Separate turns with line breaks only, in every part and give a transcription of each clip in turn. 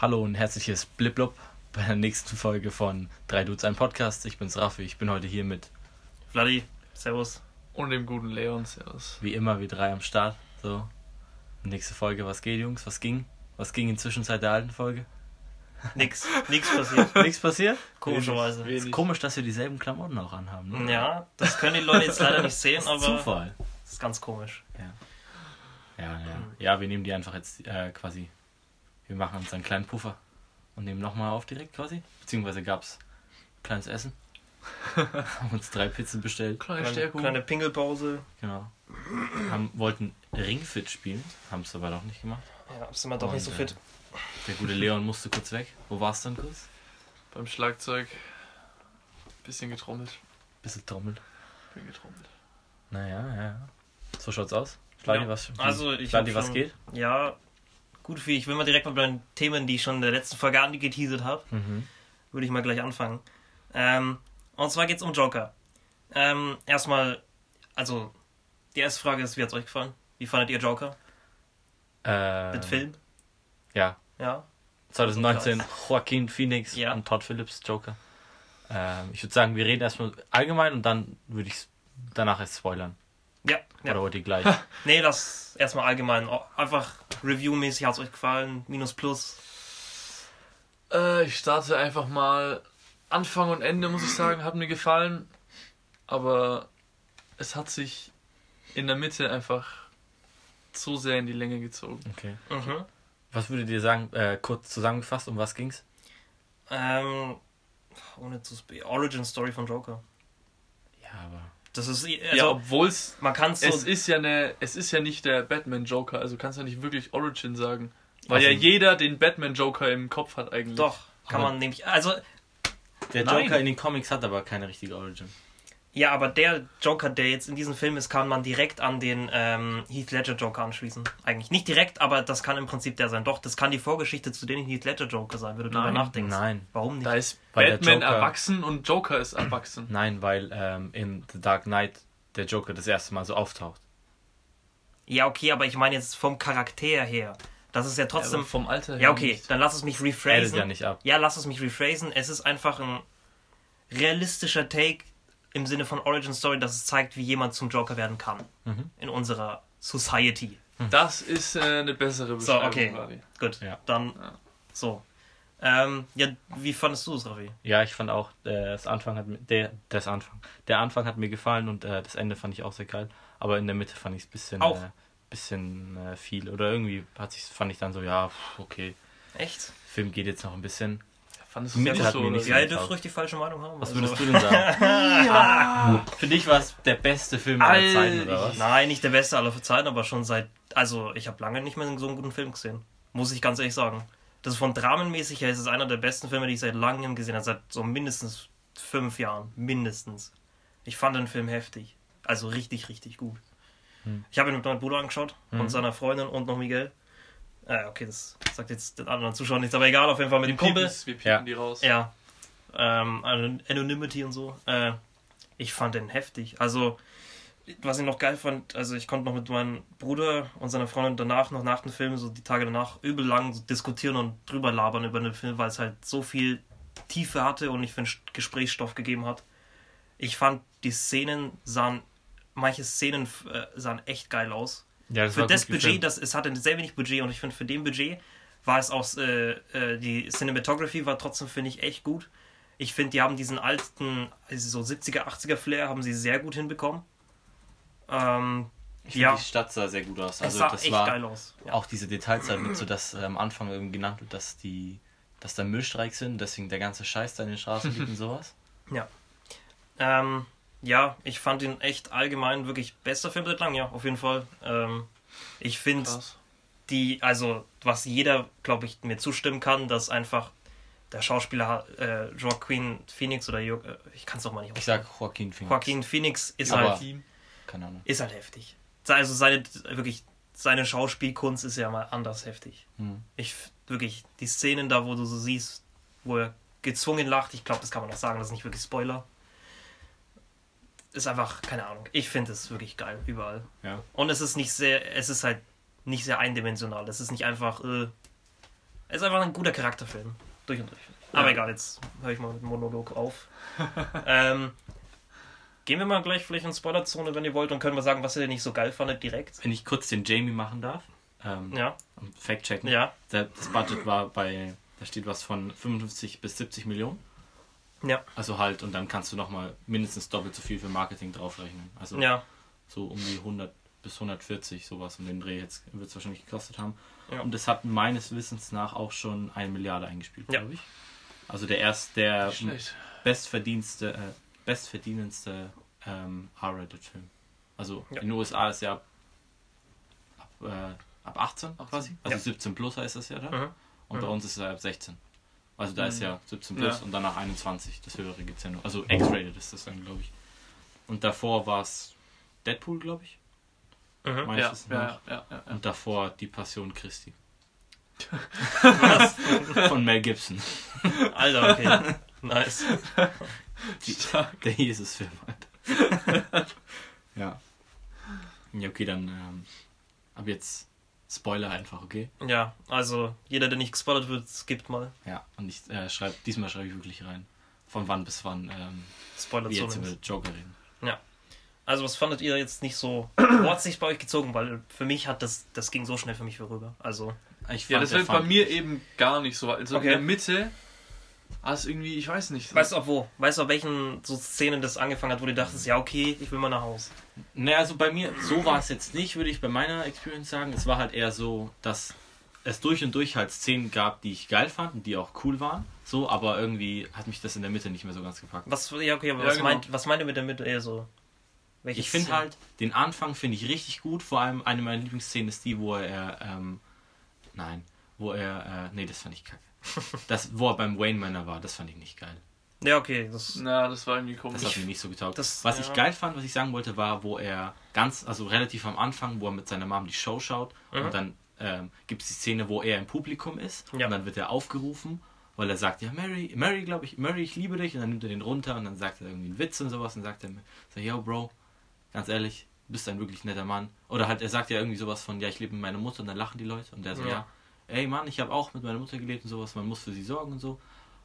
Hallo und herzliches Bliblub bei der nächsten Folge von Drei Dudes, ein Podcast. Ich bin's Raffi, ich bin heute hier mit,
Vladi, Servus.
Und dem guten Leon, servus.
wie immer, wir drei am Start. So, nächste Folge, was geht, Jungs? Was ging? Was ging inzwischen seit der alten Folge?
Nix, nix passiert.
Nichts passiert?
Komischerweise.
Wenig.
Ist komisch, dass wir dieselben Klamotten auch anhaben. Ne?
Ja, das können die Leute jetzt leider nicht sehen, aber
Zufall.
das ist ganz komisch.
Ja, ja. Ja, wir nehmen die einfach jetzt äh, quasi. Wir machen uns einen kleinen Puffer und nehmen nochmal auf direkt quasi. Beziehungsweise gab's kleines Essen. Haben uns drei Pizzen bestellt.
Kleine
Kleine,
Stärkung.
kleine Pingelpause.
Genau. Haben, wollten Ringfit spielen, haben es aber doch nicht gemacht.
Ja, sind wir doch nicht so
Und,
fit.
äh, Der gute Leon musste kurz weg. Wo war's dann kurz?
Beim Schlagzeug. Bisschen getrommelt.
Bisschen trommelt.
Bin getrommelt.
Naja, ja, ja. So schaut's aus. Vladi,
Ja,
was,
also ich hab
was
schon-
geht?
Ja, gut für ich will mal direkt mal bei den Themen, die ich schon in der letzten Folge angeteasert habe,
Mhm.
würde ich mal gleich anfangen. Ähm, und zwar geht's um Joker. Ähm, erstmal, also die erste Frage ist, wie hat's euch gefallen? Wie fandet ihr Joker?
Äh,
Den Film?
Ja.
Ja.
2019 Joaquin Phoenix
Ja.
und Todd Phillips Joker. Ähm, ich würde sagen, wir reden erstmal allgemein und dann würde ich danach erst spoilern.
Ja, ja.
Oder wollt ihr gleich?
Nee, das erstmal allgemein. Einfach reviewmäßig hat es euch gefallen. Minus plus.
Äh, ich starte einfach mal. Anfang und Ende, muss ich sagen, hat mir gefallen. Aber es hat sich in der Mitte einfach zu sehr in die Länge gezogen.
Okay.
Mhm.
Was würdet ihr sagen, äh, kurz zusammengefasst, um was ging's?
Ähm, ohne zu sp Origin Story von Joker.
Ja, aber.
Das ist. Also,
ja, obwohl es.
man kann so.
Es ist ja eine, es ist ja nicht der Batman Joker, also kannst du ja nicht wirklich Origin sagen. Weil
Also-
ja jeder den Batman Joker im Kopf hat eigentlich.
doch, kann
Aber-
man nämlich. Also,
Der
Nein.
Joker in den Comics hat aber keine richtige Origin.
Ja, aber der Joker, der jetzt in diesem Film ist, kann man direkt an den ähm, Heath Ledger Joker anschließen. Eigentlich nicht direkt, aber das kann im Prinzip der sein. Doch, das kann die Vorgeschichte zu den Heath Ledger Joker sein, wenn du drüber
Nein.
nachdenkst.
Nein.
Warum nicht?
Da ist
Weil
Batman
Joker-
erwachsen und Joker ist erwachsen.
Nein, weil ähm, in The Dark Knight der Joker das erste Mal so auftaucht.
Ja, okay, aber ich meine jetzt vom Charakter her. Das ist ja trotzdem.
aber vom Alter her.
Ja, okay,
nicht.
dann lass es mich rephrasen.
ja nicht ab.
Ja, lass es mich rephrasen. Es ist einfach ein realistischer Take im Sinne von Origin Story, dass es zeigt, wie jemand zum Joker werden kann.
Mhm.
In unserer Society.
Das ist äh, eine bessere
So,
Beschreibung.
okay.
Radi.
Gut,
Ja.
dann
Ja.
so. Ähm, ja, wie fandest du es, Raffi?
Ja, ich fand auch, äh, das Anfang hat mir, der, das Anfang, der Anfang hat mir gefallen und äh, das Ende fand ich auch sehr geil. Aber in der Mitte fand ich es bisschen,
Auch.
äh, bisschen äh, viel. Oder irgendwie hat sich, fand ich dann so, ja, pff, okay,
Echt?
Film geht jetzt noch ein bisschen.
Fandest nicht
hat
so,
nicht
wie?
Ja, ihr dürft ruhig die falsche Meinung haben.
Was
also-
würdest du denn sagen? Für dich war es der beste Film aller Zeiten, oder was?
Nein, nicht der beste aller Zeiten, aber schon seit. Also, ich habe lange nicht mehr so einen guten Film gesehen. Muss ich ganz ehrlich sagen. Das ist von dramenmäßig her ist es einer der besten Filme, die ich seit langem gesehen habe. Seit so mindestens fünf Jahren. Mindestens. Ich fand den Film heftig. Also richtig, richtig gut.
Hm.
Ich habe ihn mit meinem Bruder angeschaut
Mhm.
und seiner Freundin und noch Miguel. Äh, okay, das sagt jetzt den anderen Zuschauern nichts, aber egal, auf jeden Fall mit
Wir
dem Kumpel.
piepen's- Wir piepen
Ja.
die raus.
Ja. Ähm, Anon- Anonymity und so. Äh, ich fand den heftig. Also, was ich noch geil fand, also ich konnte noch mit meinem Bruder und seiner Freundin danach, noch nach dem Film, so die Tage danach, übel lang so diskutieren und drüber labern über den Film, weil es halt so viel Tiefe hatte und ich finde Gesprächsstoff gegeben hat. Ich fand, die Szenen sahen, manche Szenen äh, sahen echt geil aus
Ja, das
für
war
das Budget,
gefilmt.
das, es hatte sehr wenig Budget und ich finde, für den Budget war es auch, äh, äh, die Cinematography war trotzdem, finde ich, echt gut. Ich finde, die haben diesen alten, also so 70er, 80er Flair, haben sie sehr gut hinbekommen. Ähm,
Ich finde,
ja.
die Stadt sah sehr gut aus.
es
Also
sah
das
echt
war
geil aus. Ja.
auch diese Details halt mit so, dass äh, am Anfang irgendwie genannt wird, dass die, dass da Müllstreiks sind, deswegen der ganze Scheiß da in den Straßen liegt und sowas.
Ähm, ja, ich fand ihn echt allgemein wirklich bester Film seit langem, ja, auf jeden Fall. Ähm, ich finde, die, also was jeder, glaube ich, mir zustimmen kann, dass einfach der Schauspieler äh, Joaquin Phoenix oder jo äh, ich kann es doch mal nicht
Ich sag Joaquin Phoenix.
Joaquin Phoenix ist
Aber-
halt.
Keine Ahnung.
ist halt heftig. Also seine wirklich seine Schauspielkunst ist ja mal anders heftig.
Hm.
Ich wirklich die Szenen da, wo du so siehst, wo er gezwungen lacht, ich glaube, das kann man auch sagen, das ist nicht wirklich Spoiler. Ist einfach keine Ahnung. Ich finde es wirklich geil überall.
Ja.
Und es ist nicht sehr, es ist halt nicht sehr eindimensional. Es ist nicht einfach, äh, Es ist einfach ein guter Charakterfilm. Durch und durch. Aber
Ja.
egal, jetzt höre ich mal mit dem Monolog auf. ähm, gehen wir mal gleich vielleicht in Spoilerzone, wenn ihr wollt, und können wir sagen, was ihr nicht so geil fandet direkt.
Wenn ich kurz den Jamie machen darf, ähm,
Ja,
Fact checken.
ja,
das Budget war bei, da steht was von 55 bis 70 Millionen.
Ja,
Also halt, und dann kannst du nochmal mindestens doppelt so viel für Marketing draufrechnen. Also
ja.
so um die 100 bis 140, sowas um den Dreh jetzt wird es wahrscheinlich gekostet haben.
Ja.
Und es hat meines Wissens nach auch schon eine Milliarde eingespielt,
Ja.
glaube ich. Also der erst der bestverdienste, äh, bestverdienendste ähm, R-Rated-Film. Also
Ja.
in den USA ist ja ab, ab, äh, ab 18 quasi. Also
Ja.
17 plus heißt das ja da.
Mhm.
Und bei
Mhm.
uns ist er ab 16. Also da ist
Mhm.
ja 17 plus
Ja.
und danach 21. Das höhere gibt es ja nur. Also X-Rated ist das dann, glaube ich. Und davor war es Deadpool, glaube ich.
Mhm.
Ja, ja, ja, ja, ja.
Und davor Die Passion Christi.
Was?
Von Mel Gibson.
Alter, okay. Nice.
Die, der Jesus-Film halt. ja. Ja, okay, dann ähm, ab jetzt Spoiler einfach, okay?
Ja, also jeder, der nicht gespoilert wird, skippt mal.
Ja, und ich äh, schreibe, diesmal schreibe ich wirklich rein. Von wann bis wann ähm, wir jetzt über Joker reden.
Also was fandet ihr jetzt nicht so... Wo hat sich bei euch gezogen? Weil für mich hat das... Das ging so schnell für mich vorüber. Also...
Ich
Ja,
fand,
das
der
wird bei mir eben gar nicht so. Also
Okay.
in der Mitte, also irgendwie, ich weiß nicht.
Weißt du auch wo? Weißt du, auf welchen so Szenen das angefangen hat, wo du dachtest, ja okay, ich will mal nach Hause.
Naja, also bei mir, so war es jetzt nicht, würde ich bei meiner Experience sagen. Es war halt eher so, dass es durch und durch halt Szenen gab, die ich geil fand und die auch cool waren. So, aber irgendwie hat mich das in der Mitte nicht mehr so ganz gepackt.
Was, ja, okay, aber
Ja,
was,
genau.
meint, was meint ihr mit der Mitte eher so? Welche
Ich finde halt, den Anfang finde ich richtig gut. Vor allem eine meiner Lieblingsszenen ist die, wo er, ähm, nein, wo er, äh, nee, das fand ich kacke. Das, wo er beim Wayne Manor war, das fand ich nicht geil.
Ja, okay, das...
Na, das war irgendwie komisch.
Das hat mir nicht so getaugt.
Das-
was
ja.
ich geil fand, was ich sagen wollte, war, wo er ganz, also relativ am Anfang, wo er mit seiner Mom die Show schaut
Mhm.
und dann ähm, gibt es die Szene, wo er im Publikum ist
Ja.
und dann wird er aufgerufen, weil er sagt, ja, Mary, Mary, glaube ich, Mary, ich liebe dich und dann nimmt er den runter und dann sagt er irgendwie einen Witz und sowas und sagt er, so, yo, Bro, ganz ehrlich, du bist ein wirklich netter Mann. Oder halt, er sagt ja irgendwie sowas von, ja, ich lebe mit meiner Mutter und dann lachen die Leute und der so,
Ja.
ja, ey Mann, ich habe auch mit meiner Mutter gelebt und sowas, man muss für sie sorgen und so.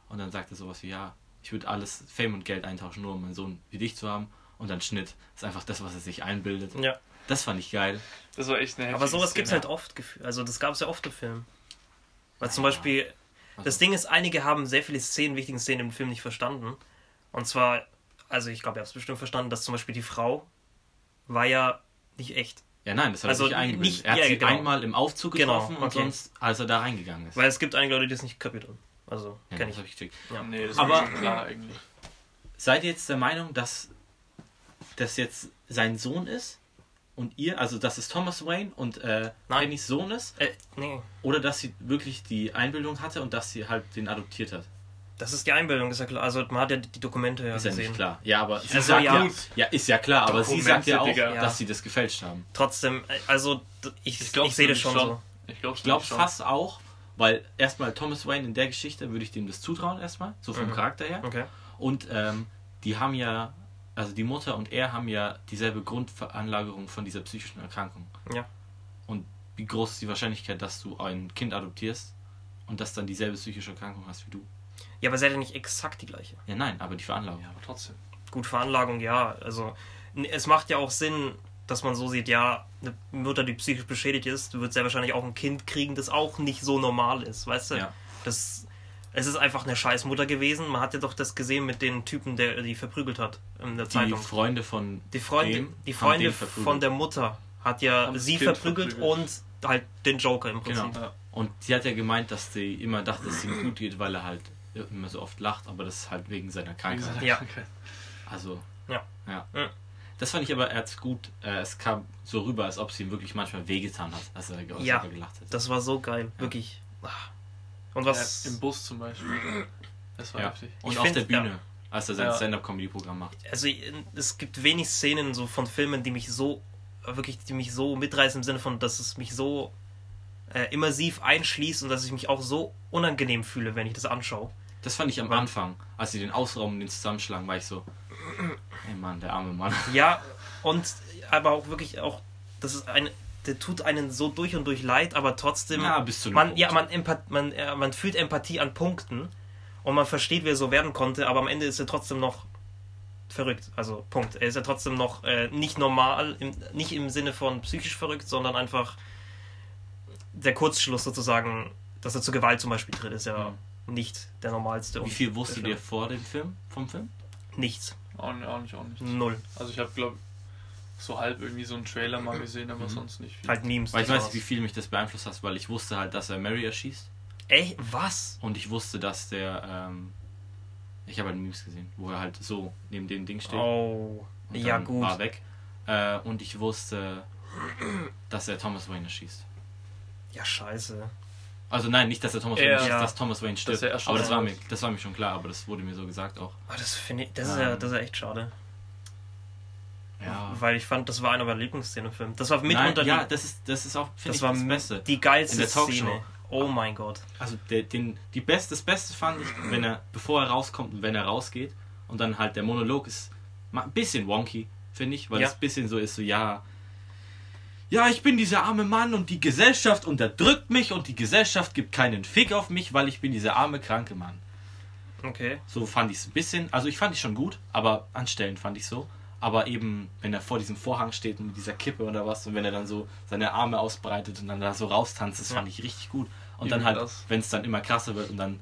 Und dann sagt er sowas wie, ja, ich würde alles Fame und Geld eintauschen, nur um einen Sohn wie dich zu haben. Und dann Schnitt. ist einfach das, was er sich einbildet.
Ja,
Das fand ich geil.
Das war echt eine
aber sowas
Szene.
gibt's halt oft. Also das gab es ja oft im Film. Weil zum
Ja.
Beispiel, das
Also-
Ding ist, einige haben sehr viele Szenen, wichtigen Szenen im Film nicht verstanden. Und zwar, also ich glaube, ihr habt es bestimmt verstanden, dass zum Beispiel die Frau war ja nicht echt.
Ja, nein, das hat
Also
er sich eingebildet.
nicht-
er hat
ja,
sie
genau.
einmal im Aufzug
Genau,
getroffen und
okay.
sonst, als er da reingegangen ist.
Weil es gibt einige Leute, die das nicht kapiert haben. Also,
ja,
kenn
das
ich.
hab ich gecheckt.
Ja.
Nee, das
Aber-
schon klar eigentlich.
Seid ihr jetzt der Meinung, dass das jetzt sein Sohn ist und ihr, also dass es Thomas Wayne und äh. Pennys Sohn ist?
Äh, nee.
Oder dass sie wirklich die Einbildung hatte und dass sie halt den adoptiert hat?
Das ist die Einbildung, ist ja klar. Also man hat ja die Dokumente ja
ist ja
gesehen.
nicht klar. Ja, aber sie
Also,
sagt
ja.
ja, ja, ist ja klar, aber sie sagt ja auch,
Digga.
dass sie das gefälscht haben.
Trotzdem, also ich, ich,
glaub's
sehe das
nämlich
schon, so.
Ich glaube
Ich glaube fast auch, weil erstmal Thomas Wayne in der Geschichte würde ich dem das zutrauen erstmal, so vom
Mhm.
Charakter her.
Okay.
Und ähm, die haben ja, also die Mutter und er haben ja dieselbe Grundveranlagerung von dieser psychischen Erkrankung.
Ja.
Und wie groß ist die Wahrscheinlichkeit, dass du ein Kind adoptierst und das dann dieselbe psychische Erkrankung hast wie du?
Ja, aber seid ihr nicht exakt die gleiche?
Ja, nein, aber die Veranlagung.
Ja, aber trotzdem.
Gut, Veranlagung, ja. Also es macht ja auch Sinn, dass man so sieht, ja, eine Mutter, die psychisch beschädigt ist, wird sehr wahrscheinlich auch ein Kind kriegen, das auch nicht so normal ist, weißt du?
Ja.
Das, es ist einfach eine scheiß Mutter gewesen. Man hat ja doch das gesehen mit den Typen, der die verprügelt hat in der
Die
Zeitung.
Freunde von
Die Freunde,
dem
die Freunde von der Mutter hat ja
Haben
sie verprügelt,
verprügelt.
und halt den Joker im Prinzip.
Genau.
Ja.
Und sie hat ja gemeint, dass sie immer dachte, dass es ihm gut geht, weil er halt immer so oft lacht, aber das ist halt wegen seiner
Wegen
Krankheit.
seiner
Ja.
Krankheit.
Also,
Ja.
ja.
Ja.
Das fand ich aber erst gut. Äh, es kam so rüber, als ob sie ihm wirklich manchmal wehgetan hat, als er,
Ja.
er gelacht hat.
Das war so geil, wirklich. Ah. Und was.
Ja, Im Bus zum Beispiel. Das war
ja.
heftig.
Und
Ich
auf
find,
der Bühne,
ja.
als er sein
Ja.
Stand-Up-Comedy-Programm macht.
also es gibt wenig Szenen so von Filmen, die mich so wirklich, die mich so mitreißen im Sinne von, dass es mich so äh, immersiv einschließt und dass ich mich auch so unangenehm fühle, wenn ich das anschaue.
Das fand ich am Anfang, als sie den ausrauben und den zusammenschlagen, war ich so, ey Mann, der arme Mann.
Ja, und aber auch wirklich auch, das ist eine, der tut einen so durch und durch leid, aber trotzdem.
Ja, bis zu
man,
Punkt.
ja, man, empath, man, äh, man fühlt Empathie an Punkten und man versteht, wie er so werden konnte, aber am Ende ist er trotzdem noch verrückt. Also Punkt. Er ist ja trotzdem noch äh, nicht normal, im, nicht im Sinne von psychisch verrückt, sondern einfach der Kurzschluss sozusagen, dass er zur Gewalt zum Beispiel tritt, ist ja nicht der normalste.
Wie viel wusstet
der
ihr vor dem Film, vom Film?
Nichts.
Auch nicht, auch nicht, auch nicht.
Null.
Also ich habe, glaube so halb irgendwie so einen Trailer mal gesehen, aber
Mhm.
sonst nicht viel.
Halt Memes.
Weil ich weiß nicht, wie viel mich das beeinflusst hat, weil ich wusste halt, dass er Mary erschießt.
Ey, was?
Und ich wusste, dass der, ähm, ich habe halt Memes gesehen, wo er halt so neben dem Ding steht.
Oh.
und
Ja, gut.
War weg. Äh, und ich wusste, dass er Thomas Wayne erschießt.
Ja, scheiße.
Also nein, nicht, dass er Thomas
Ja.
Wayne
Ja.
dass Thomas Wayne stirbt.
Dass erschossen
aber das war, mir, das war mir schon klar, aber das wurde mir so gesagt auch.
Aber das finde ich, das ist ja,
Ähm.
das ist ja echt schade.
Ja.
Weil ich fand, das war einer meiner Lieblingsszenen im Film. Das war
Nein,
mitunter
ja,
die,
das ist, das ist auch, finde
das
ich,
war
das Beste.
die geilste
In der Talkshow.
Szene. Oh mein Gott.
Also der, den, die best, das Beste fand ich, wenn er, bevor er rauskommt und wenn er rausgeht und dann halt der Monolog ist ein bisschen wonky, finde ich, weil
Ja.
es ein bisschen so ist, so ja, ja, ich bin dieser arme Mann und die Gesellschaft unterdrückt mich und die Gesellschaft gibt keinen Fick auf mich, weil ich bin dieser arme, kranke Mann.
Okay.
So fand ich es ein bisschen, also ich fand ich schon gut, aber anstellen fand ich so. Aber eben, wenn er vor diesem Vorhang steht und mit dieser Kippe oder was und wenn er dann so seine Arme ausbreitet und dann da so raustanzt, das
Ja.
fand ich richtig gut. Und
Übel
dann halt, wenn es dann immer krasser wird und dann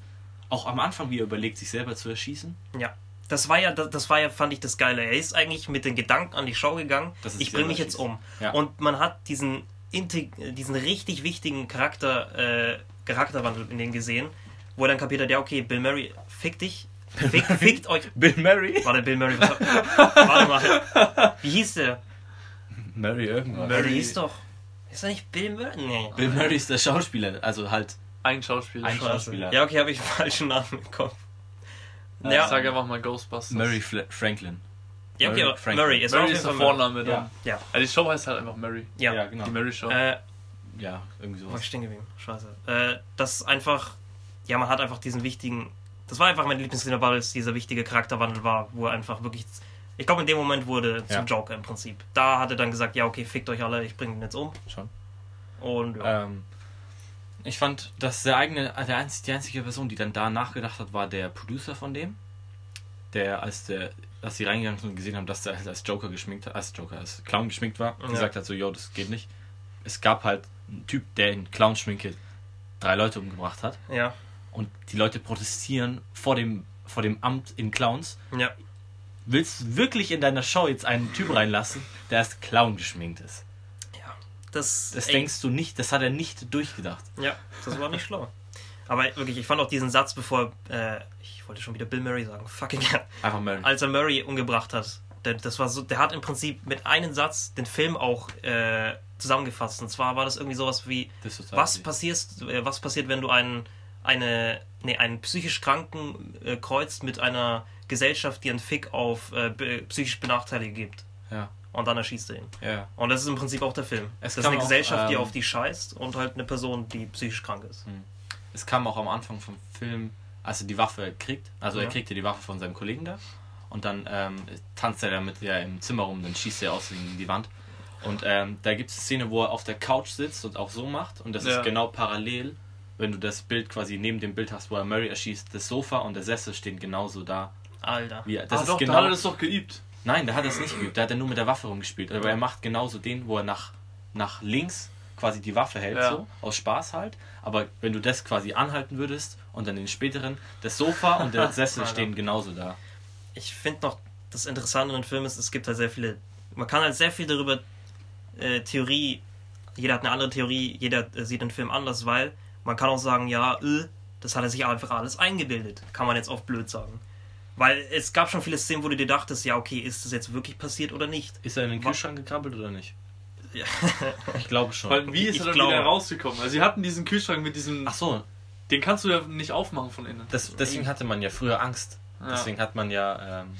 auch am Anfang, wie er überlegt, sich selber zu erschießen.
Ja. Das war ja, das, das war ja, fand ich das Geile. Er ist eigentlich mit den Gedanken an die Show gegangen. Ich bringe mich jetzt um.
Ja.
Und man hat diesen, integ- diesen richtig wichtigen Charakter, äh, Charakterwandel in den gesehen, wo er dann kapiert hat, ja, okay, Bill Murray, fick dich. Fick, fickt euch.
Bill Murray?
Warte, Bill Murray. Warte mal. Wie hieß der?
Murray irgendwas.
Der hieß doch. Ist er nicht Bill Murray? Nee.
Bill Murray ist der Schauspieler, also halt
Ein Schauspieler.
Ein
Ein
Schauspieler.
Ja, okay, habe ich einen falschen Namen im Kopf.
Ja.
Ja,
Ich sage einfach mal Ghostbusters.
Murray Fla Franklin.
ja okay, aber
Franklin.
Murray ist
Murray der. Vorname dann.
Ja.
Ja,
Also die Show heißt halt einfach Murray.
ja.
Ja, genau.
Die Murray Show.
Äh,
Ja, irgendwie
Wo ich
sowas.
stehen geblieben? Scheiße. Äh, das ist einfach, ja, man hat einfach diesen wichtigen, das war einfach meine Lieblingsszene, weil es dieser wichtige Charakterwandel war, wo er einfach wirklich, ich glaube in dem Moment wurde
Ja.
zum Joker im Prinzip. Da hat er dann gesagt, ja, okay, fickt euch alle, ich bringe ihn jetzt um.
Schon.
Und ja.
Ähm, ich fand, dass der eigene, der einzige, die einzige Person, die dann da nachgedacht hat, war der Producer von dem. Der, als der, als sie reingegangen sind und gesehen haben, dass der halt als Joker geschminkt hat, als Joker, als Clown geschminkt war,
Ja.
gesagt hat, so, yo, das geht nicht. Es gab halt einen Typ, der in Clown-Schminke drei Leute umgebracht hat.
ja,
Und die Leute protestieren vor dem, vor dem Amt in Clowns.
ja,
Willst du wirklich in deiner Show jetzt einen Typ reinlassen, der als Clown geschminkt ist?
Ja. Das,
Das
ey,
denkst du nicht, das hat er nicht durchgedacht.
Ja, das war nicht schlau. Aber wirklich, ich fand auch diesen Satz, bevor, äh, ich wollte schon wieder Bill Murray sagen, fucking hell.
Einfach mal.
als er Murray umgebracht hat. Der, das war so, der hat im Prinzip mit einem Satz den Film auch äh, zusammengefasst. Und zwar war das irgendwie sowas wie, was passiert, äh, was passiert, wenn du einen, eine, nee, einen psychisch Kranken äh, kreuzt mit einer Gesellschaft, die einen Fick auf äh, psychisch Benachteiligte gibt.
Ja,
Und dann erschießt er ihn.
ja.
Und das ist im Prinzip auch der Film.
Es
das ist eine
auch,
Gesellschaft, die
ähm,
auf die scheißt und halt eine Person, die psychisch krank ist.
Es kam auch am Anfang vom Film, als er die Waffe kriegt. Also
Ja.
er kriegte die Waffe von seinem Kollegen da. Und dann ähm, tanzt er damit ja im Zimmer rum, dann schießt er aus gegen die Wand. Und ähm, da gibt es eine Szene, wo er auf der Couch sitzt und auch so macht. Und das
Ja.
ist genau parallel, wenn du das Bild quasi neben dem Bild hast, wo er Murray erschießt. Das Sofa und der Sessel stehen genauso da.
Alter.
Wie, das
ah,
ist
doch,
genau,
da hat er das doch geübt.
Nein, der hat das nicht geübt. Der hat ja nur mit der Waffe rumgespielt. Aber er macht genauso den, wo er nach, nach links quasi die Waffe hält,
Ja.
so, aus Spaß halt. Aber wenn du das quasi anhalten würdest und dann den späteren, das Sofa und der Sessel stehen genauso da.
ich finde noch, das Interessante an dem Film ist, es gibt halt sehr viele, man kann halt sehr viel darüber, äh, Theorie, jeder hat eine andere Theorie, jeder äh, sieht den Film anders, weil man kann auch sagen, ja, äh, das hat er sich einfach alles eingebildet, kann man jetzt auch blöd sagen. Weil es gab schon viele Szenen, wo du dir dachtest, ja, okay, ist das jetzt wirklich passiert oder nicht?
Ist er in den Kühlschrank gekrabbelt oder nicht?
Ja.
Ich glaube schon.
Weil wie ist
Ich
er dann
glaube-
wieder rausgekommen? Also sie hatten diesen Kühlschrank mit diesem.
Ach so,
Den kannst du ja nicht aufmachen von innen.
das, deswegen hatte man ja früher Angst.
Ja.
Deswegen hat man ja, ähm,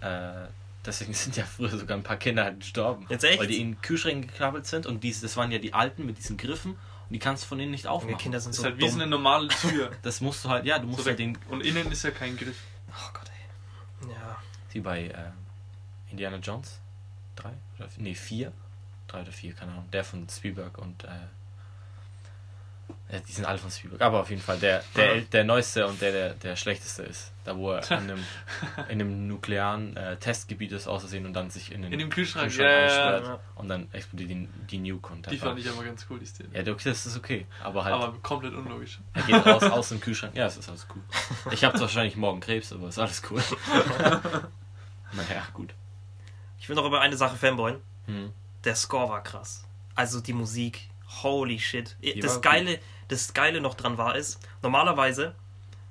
äh, deswegen sind ja früher sogar ein paar Kinder halt gestorben.
Jetzt echt?
Weil die in Kühlschränken gekrabbelt sind und diese, das waren ja die alten mit diesen Griffen und die kannst du von innen nicht aufmachen.
Kinder sind
Das
so
ist halt wie so
dumm.
eine normale Tür.
Das musst du halt, ja, du musst
So
halt den,
und innen ist ja kein Griff.
Oh Gott, ey. Ja.
Wie bei äh, Indiana Jones? 3 oder nee 4 drei oder vier, keine Ahnung. Der von Spielberg und äh, ja, die sind alle von Spielberg. Aber auf jeden Fall der, der,
Ja.
der neueste und der, der der schlechteste ist. Da wo er in einem, in einem nuklearen äh, Testgebiet ist außersehen und dann sich in den
In dem Kühlschrank,
Kühlschrank
ja, ja,
und dann explodiert die, die Nuke und
Die fand ich aber ganz cool, die Szene.
Ja, okay, das ist okay. Aber halt,
aber komplett unlogisch.
er geht raus aus dem Kühlschrank. Ja, es ist alles cool. Ich habe wahrscheinlich morgen Krebs, aber ist alles cool. naja, gut.
Ich will noch über eine Sache fanboyen.
Hm.
Der Score war krass. Also die Musik, holy shit.
Die
das Geile, das Geile noch dran war ist, normalerweise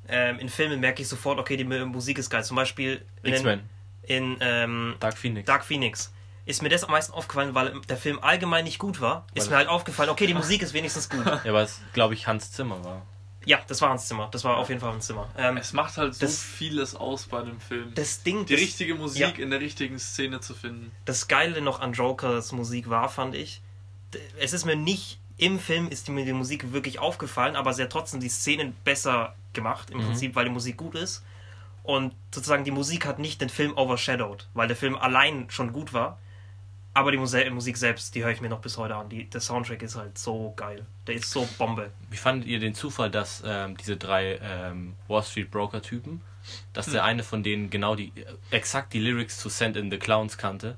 ähm, in Filmen merke ich sofort, okay, die Mu- Musik ist geil. Zum Beispiel in, in ähm,
Dark Phoenix.
Dark Phoenix. Ist mir das am meisten aufgefallen, weil der Film allgemein nicht gut war. Ist
Weil-
mir halt aufgefallen, okay, die Musik ist wenigstens gut.
Ja, aber es, glaube ich, Hans Zimmer war.
Ja, das war Hans Zimmer. Das war auf jeden Fall Hans Zimmer. Ähm,
Es macht halt so
Das-
vieles aus bei einem Film.
das Ding,
die
das,
richtige Musik
ja.
in der richtigen Szene zu finden.
das Geile noch an Jokers Musik war, fand ich, es ist mir nicht im Film ist mir die Musik wirklich aufgefallen, aber sie hat trotzdem die Szenen besser gemacht, im
Mhm.
Prinzip, weil die Musik gut ist. Und sozusagen die Musik hat nicht den Film overshadowed, weil der Film allein schon gut war. Aber die Musik selbst, die höre ich mir noch bis heute an. Die, der Soundtrack ist halt so geil. Der ist so Bombe.
Wie fandet ihr den Zufall, dass ähm, diese drei ähm, Wall Street Broker Typen, dass
Hm.
der eine von denen genau die exakt die Lyrics zu Send in the Clowns kannte,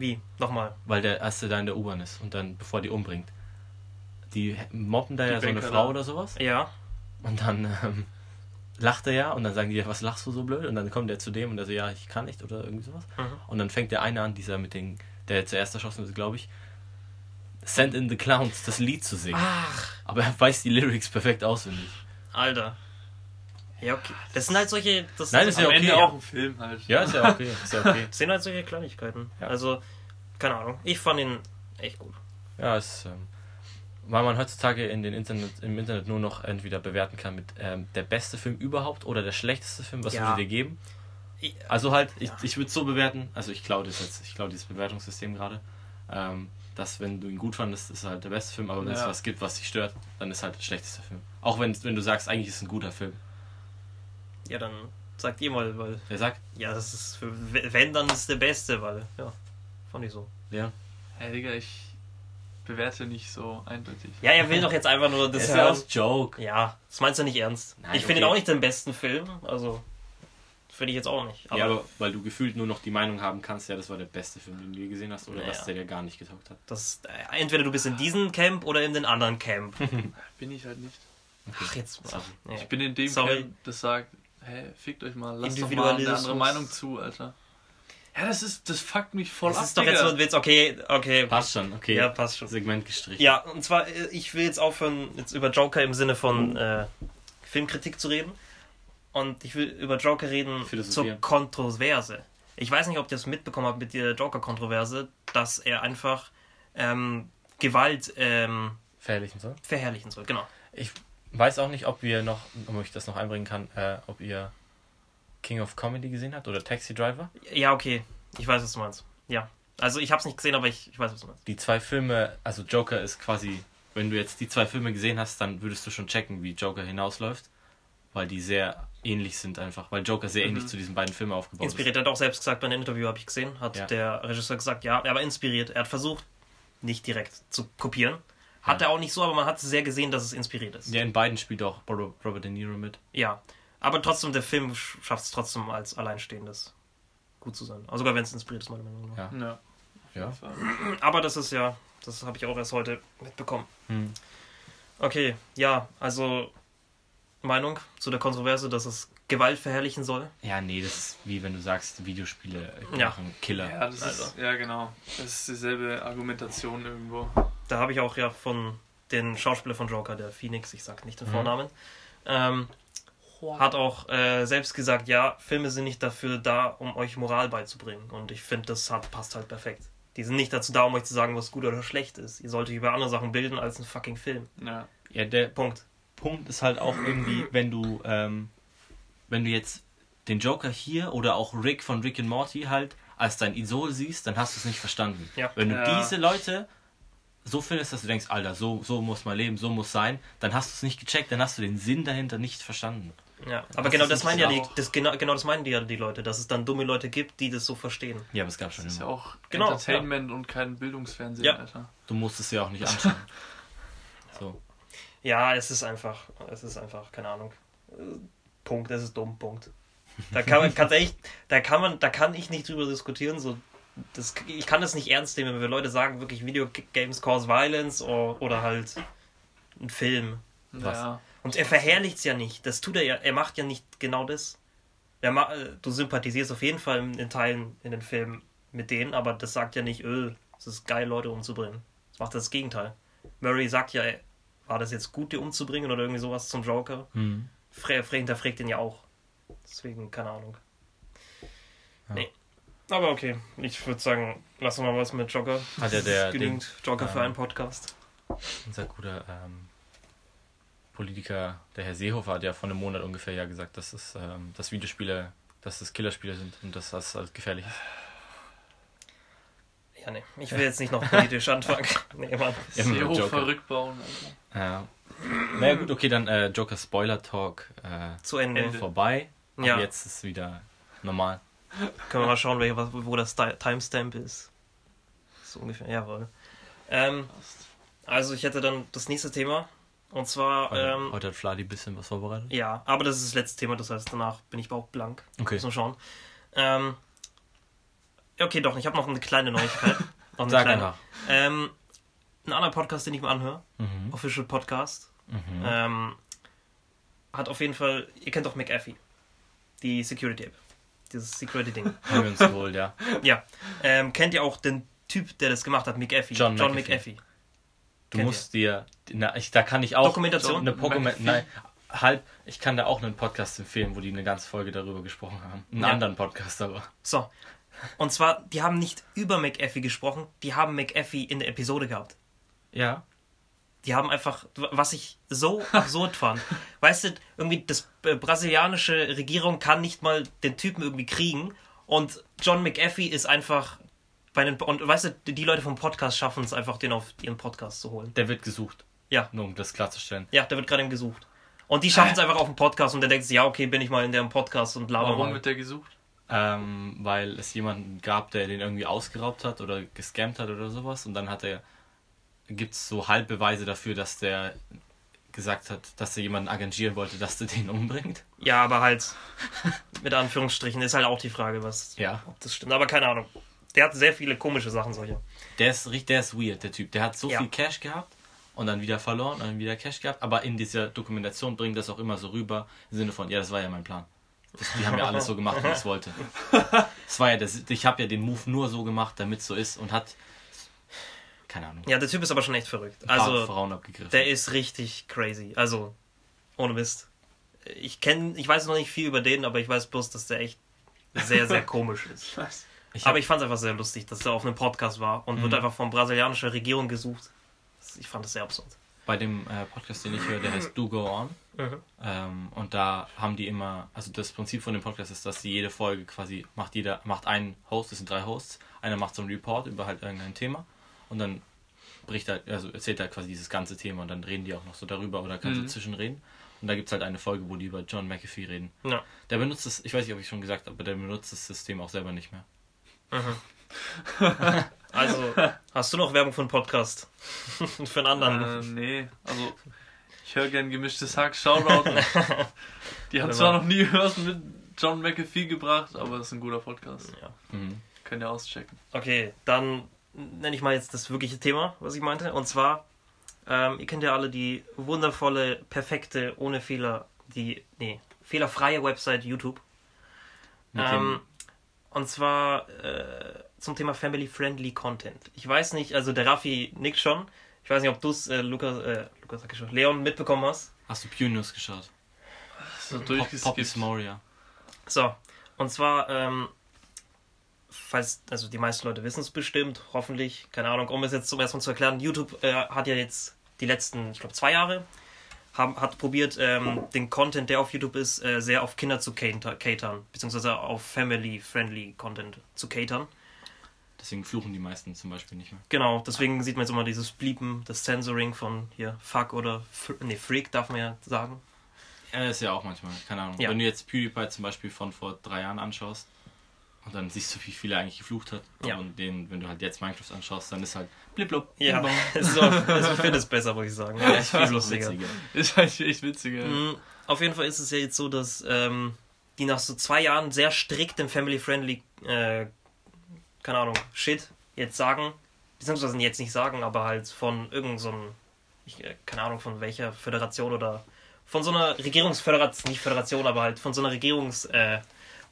Wie? Nochmal.
weil der erste da in der U-Bahn ist und dann bevor die umbringt. Die mobben da
Die
ja so eine
Banker
Frau oder sowas
Ja.
und dann ähm, lacht er ja und dann sagen die ja, was lachst du so blöd? Und dann kommt der zu dem und der so, ja, ich kann nicht oder irgendwie sowas.
Mhm.
Und dann fängt der eine an, dieser mit den, der zuerst erschossen ist, glaube ich, Send in the Clowns, das Lied zu singen.
Ach,
Aber er weiß die Lyrics perfekt auswendig.
Alter. Ja, okay. Das sind halt solche. Das
Nein,
sind
ist ja
Am
okay,
Ende auch ein Film halt.
Ja, ist ja okay. Ist ja okay.
Das sind halt solche Kleinigkeiten.
Ja.
Also, keine Ahnung. Ich fand ihn echt gut.
Ja, es, ähm, weil man heutzutage in den Internet, im Internet nur noch entweder bewerten kann mit ähm, der beste Film überhaupt oder der schlechteste Film, was
Ja.
würde dir geben? Also halt, ich,
Ja.
ich würde es so bewerten, also ich glaube das jetzt, ich glaube dieses Bewertungssystem gerade, ähm, dass wenn du ihn gut fandest, ist halt der beste Film, aber wenn es
Ja.
was gibt, was dich stört, dann ist halt der schlechteste Film. Auch wenn, wenn du sagst, eigentlich ist es ein guter Film.
Ja, dann sagt ihr mal, weil.
Wer sagt?
Ja, das ist. Für, wenn, dann ist der beste, weil. Ja, fand ich so.
Ja.
Hey Digga, ich bewerte nicht so eindeutig.
Ja, er will doch jetzt einfach nur das
Das ist ja aus Joke.
Ja, das meinst du nicht ernst.
Nein,
ich finde
okay.
ihn auch nicht den besten Film. Also. Finde ich jetzt auch nicht.
ja, aber weil du gefühlt nur noch die Meinung haben kannst, ja, das war der beste Film, den du je gesehen hast, oder
Ja.
was der dir gar nicht getaugt hat.
das, äh, entweder du bist in diesem Camp oder in den anderen Camp.
Bin ich halt nicht.
Ach, jetzt.
Sorry.
Ja.
Ich bin in dem
Sorry.
Camp, das sagt, hey, fickt euch mal, lasst doch mal eine andere Meinung zu, Alter. Ja, das ist, das fuckt mich voll
Das
ab,
ist doch
Digga.
jetzt so ein Witz. Okay, okay.
Passt schon, okay.
Ja, passt schon.
Segment gestrichen.
Ja, und zwar, äh, ich will jetzt aufhören, jetzt über Joker im Sinne von äh, Filmkritik zu reden. Und ich will über Joker reden zur Kontroverse. Ich weiß nicht, ob ihr das mitbekommen habt mit der Joker-Kontroverse, dass er einfach ähm, Gewalt ähm,
Verherrlichen soll.
verherrlichen soll. Genau.
Ich weiß auch nicht, ob wir noch, ob ich das noch einbringen kann, äh, ob ihr King of Comedy gesehen habt oder Taxi Driver.
Ja, okay. Ich weiß, was du meinst. Ja. Also ich habe es nicht gesehen, aber ich, ich weiß, was du meinst.
Die zwei Filme, also Joker ist quasi, wenn du jetzt die zwei Filme gesehen hast, dann würdest du schon checken, wie Joker hinausläuft, weil die sehr ähnlich sind einfach, weil Joker sehr ähnlich
Mhm.
zu diesen beiden Filmen aufgebaut
Inspiriert, er hat auch selbst gesagt, bei einem Interview habe ich gesehen, hat
Ja.
der Regisseur gesagt, ja, er war inspiriert. Er hat versucht, nicht direkt zu kopieren. Hat
Ja.
er auch nicht so, aber man hat sehr gesehen, dass es inspiriert ist.
Ja, in beiden spielt auch Robert De Niro mit.
Ja. Aber trotzdem, der Film sch- schafft es trotzdem als alleinstehendes gut zu sein. Also sogar wenn es inspiriert ist, meiner Meinung nach.
Ja.
Ja.
Ja.
Aber das ist ja, das habe ich auch erst heute mitbekommen.
Hm.
Okay, ja, also Meinung zu der Kontroverse, dass es Gewalt verherrlichen soll.
Ja, nee, das ist wie wenn du sagst, Videospiele
Ja.
machen Killer.
Ja, das
Also.
ist, ja, genau. Das ist dieselbe Argumentation irgendwo.
Da habe ich auch ja von den Schauspieler von Joker, der Phoenix, ich sage nicht den
Mhm.
Vornamen, ähm, hat auch äh, selbst gesagt, ja, Filme sind nicht dafür da, um euch Moral beizubringen. Und ich finde, das hat, passt halt perfekt. Die sind nicht dazu da, um euch zu sagen, was gut oder schlecht ist. Ihr solltet euch über andere Sachen bilden als ein fucking Film.
Ja.
Ja, der
Punkt.
Punkt ist halt auch irgendwie, wenn du, ähm, wenn du jetzt den Joker hier oder auch Rick von Rick and Morty halt als dein Idol siehst, dann hast du es nicht verstanden.
Ja.
Wenn du
Ja.
diese Leute so findest, dass du denkst, Alter, so, so muss man leben, so muss sein, dann hast du es nicht gecheckt, dann hast du den Sinn dahinter nicht verstanden.
Ja, aber
Das
genau das meinen ja die, das, genau, genau das meinen die ja die Leute, dass es dann dumme Leute gibt, die das so verstehen.
Ja, aber es gab schon
Das ist ja auch
Genau,
Entertainment und kein Bildungsfernsehen,
Ja.
Alter.
Du musst es ja auch nicht anschauen. So.
Ja, es ist einfach, es ist einfach, keine Ahnung. Punkt, es ist dumm, Punkt. Da kann man, ganz ehrlich, da kann man, da kann ich nicht drüber diskutieren, so. Das, ich kann das nicht ernst nehmen, wenn Leute sagen, wirklich Video Games cause violence oder, oder halt ein Film.
Ja.
Und er verherrlicht es ja nicht. Das tut er ja. Er macht ja nicht genau das. Er ma äh, du sympathisierst auf jeden Fall in in Teilen in den Filmen mit denen, aber das sagt ja nicht, öh, es ist geil, Leute umzubringen. Das macht das Gegenteil. Murray sagt ja, ey, war das jetzt gut, die umzubringen oder irgendwie sowas zum Joker?
Mhm.
Fre Fre hinterfragt ihn ja auch. Deswegen, keine Ahnung.
Ja.
Nee. Aber okay, ich würde sagen, lassen wir mal was mit Joker.
Hat ja der
Genügend Joker für
ähm,
einen Podcast.
Unser guter ähm, Politiker, der Herr Seehofer, hat ja vor einem Monat ungefähr ja gesagt, dass es, ähm, dass Videospiele, dass das Killerspiele sind und dass das alles gefährlich ist.
Ja, nee, ich will jetzt nicht noch politisch anfangen. Nee, Mann.
Seehofer
Joker.
rückbauen, Alter.
Ja. Naja gut, okay, dann äh, Joker Spoiler Talk äh,
Zu Ende.
Vorbei. Ab
Ja.
jetzt ist wieder normal.
Können wir mal schauen, welche, was- wo das Ti- Timestamp ist. So ungefähr, jawohl. Ähm, also ich hätte dann das nächste Thema. Und zwar,
Heute,
ähm,
heute hat Fladi ein bisschen was vorbereitet.
ja, aber das ist das letzte Thema, das heißt, danach bin ich auch blank.
Okay.
Müssen wir schauen. Ähm, okay, doch, ich habe noch eine kleine Neuigkeit. noch eine
Sag
kleine.
einfach.
Ähm, ein anderer Podcast, den ich mir anhöre,
Mhm.
Official Podcast,
Mhm.
ähm, hat auf jeden Fall, ihr kennt doch McAfee, die Security App, dieses Security-Ding.
Haben wir uns geholt, ja.
Ja, ähm, kennt ihr auch den Typ, der das gemacht hat, McAfee?
John
John
McAfee.
McAfee.
Du
Kennt
musst dir, na, ich, da kann ich auch
Dokumentation?
eine Pokémon, nein, halb, ich kann da auch einen Podcast empfehlen, wo die eine ganze Folge darüber gesprochen haben. Einen
Ja.
anderen Podcast aber.
So. Und zwar, die haben nicht über McAfee gesprochen, die haben McAfee in der Episode gehabt.
Ja.
Die haben einfach, was ich so absurd fand. Weißt du, irgendwie das äh, brasilianische Regierung kann nicht mal den Typen irgendwie kriegen und John McAfee ist einfach bei den, und weißt du, die Leute vom Podcast schaffen es einfach, den auf ihren Podcast zu holen.
Der wird gesucht.
Ja.
Nur um das klarzustellen.
Ja, der wird gerade eben gesucht. Und die schaffen es einfach auf dem Podcast und der denkt sich, ja, okay, bin ich mal in dem Podcast und laber
Warum
mal.
wird der gesucht?
Ähm, weil es jemanden gab, der den irgendwie ausgeraubt hat oder gescammt hat oder sowas. Und dann hat er, gibt es so Halbbeweise dafür, dass der gesagt hat, dass er jemanden engagieren wollte, dass der den umbringt.
Ja, aber halt mit Anführungsstrichen ist halt auch die Frage, was,
Ja.
ob das stimmt. Aber keine Ahnung. Der hat sehr viele komische Sachen solche.
Der ist, richtig- der ist weird, der Typ. Der hat so
Ja.
viel Cash gehabt und dann wieder verloren und dann wieder Cash gehabt. Aber in dieser Dokumentation bringt das auch immer so rüber, im Sinne von, ja, das war ja mein Plan. Das, die haben ja alles so gemacht, wie ich es wollte. Das war ja das, ich habe ja den Move nur so gemacht, damit es so ist und hat, keine Ahnung,
Ja, der Typ ist aber schon echt verrückt. Also,
Frauen abgegriffen.
der ist richtig crazy. Also, ohne Mist. Ich kenne, ich weiß noch nicht viel über den, aber ich weiß bloß, dass der echt sehr, sehr komisch ist.
ich
Aber ich fand es einfach sehr lustig, dass er auf einem Podcast war und wird
Mhm.
einfach von brasilianischer Regierung gesucht. Ich fand das sehr absurd.
bei dem äh, Podcast, den ich höre, der heißt Do Go On.
Mhm.
Ähm, und da haben die immer, also das Prinzip von dem Podcast ist, dass sie jede Folge quasi macht jeder, macht ein Host, es sind drei Hosts, einer macht so einen Report über halt irgendein Thema und dann bricht halt, also erzählt halt quasi dieses ganze Thema und dann reden die auch noch so darüber oder kann
Mhm.
so zwischenreden. Und da gibt es halt eine Folge, wo die über John McAfee reden.
Ja.
Der benutzt das, ich weiß nicht, ob ich schon gesagt habe, aber der benutzt das System auch selber nicht mehr.
Also, hast du noch Werbung für einen Podcast? für einen anderen?
Äh, nee, also ich höre gern gemischtes Hack, Shoutout. Die haben
Wenn
zwar noch nie was mit John McAfee gebracht, aber es ist ein guter Podcast.
Ja.
Mhm.
Könnt ihr auschecken.
Okay, dann nenne ich mal jetzt das wirkliche Thema, was ich meinte. Und zwar, ähm, ihr kennt ja alle die wundervolle, perfekte, ohne Fehler, die, nee, fehlerfreie Website YouTube. Ähm, und zwar äh, zum Thema Family-Friendly Content. Ich weiß nicht, also der Raffi nickt schon. Ich weiß nicht, ob du es, äh, Lukas, äh, Lukas sag ich schon, Leon mitbekommen hast.
Hast du Pew News geschaut?
So
Pop, Poppy's
durchgeskippt.
Moria.
So, und zwar, ähm, falls, also die meisten Leute wissen es bestimmt, hoffentlich, keine Ahnung, um es jetzt zum ersten Mal zu erklären, YouTube äh, hat ja jetzt die letzten, ich glaube, zwei Jahre, haben, hat probiert, ähm, den Content, der auf YouTube ist, äh, sehr auf Kinder zu cater- catern, beziehungsweise auf Family-Friendly Content zu catern.
Deswegen fluchen die meisten zum Beispiel nicht mehr.
Genau, deswegen sieht man jetzt immer dieses Bleepen, das Censoring von hier Fuck oder Fr nee, Freak darf man ja sagen.
Er ist ja auch manchmal, keine Ahnung.
Ja.
Wenn du jetzt PewDiePie zum Beispiel von vor drei Jahren anschaust und dann siehst du, wie viel er eigentlich geflucht hat.
Ja.
Und den, wenn du halt jetzt Minecraft anschaust, dann ist halt bliblub.
Ja, so, also ich finde es besser, muss ich sagen. Ja, ich finde es lustiger.
witziger.
Ist eigentlich echt witzig. Ja.
Mhm. Auf jeden Fall ist es ja jetzt so, dass ähm, die nach so zwei Jahren sehr striktem Family-Friendly, äh, keine Ahnung, Shit jetzt sagen, beziehungsweise jetzt nicht sagen, aber halt von irgendeinem, so äh, keine Ahnung von welcher Föderation oder von so einer Regierungsföderation, nicht Föderation, aber halt von so einer Regierungsorganisation. Äh,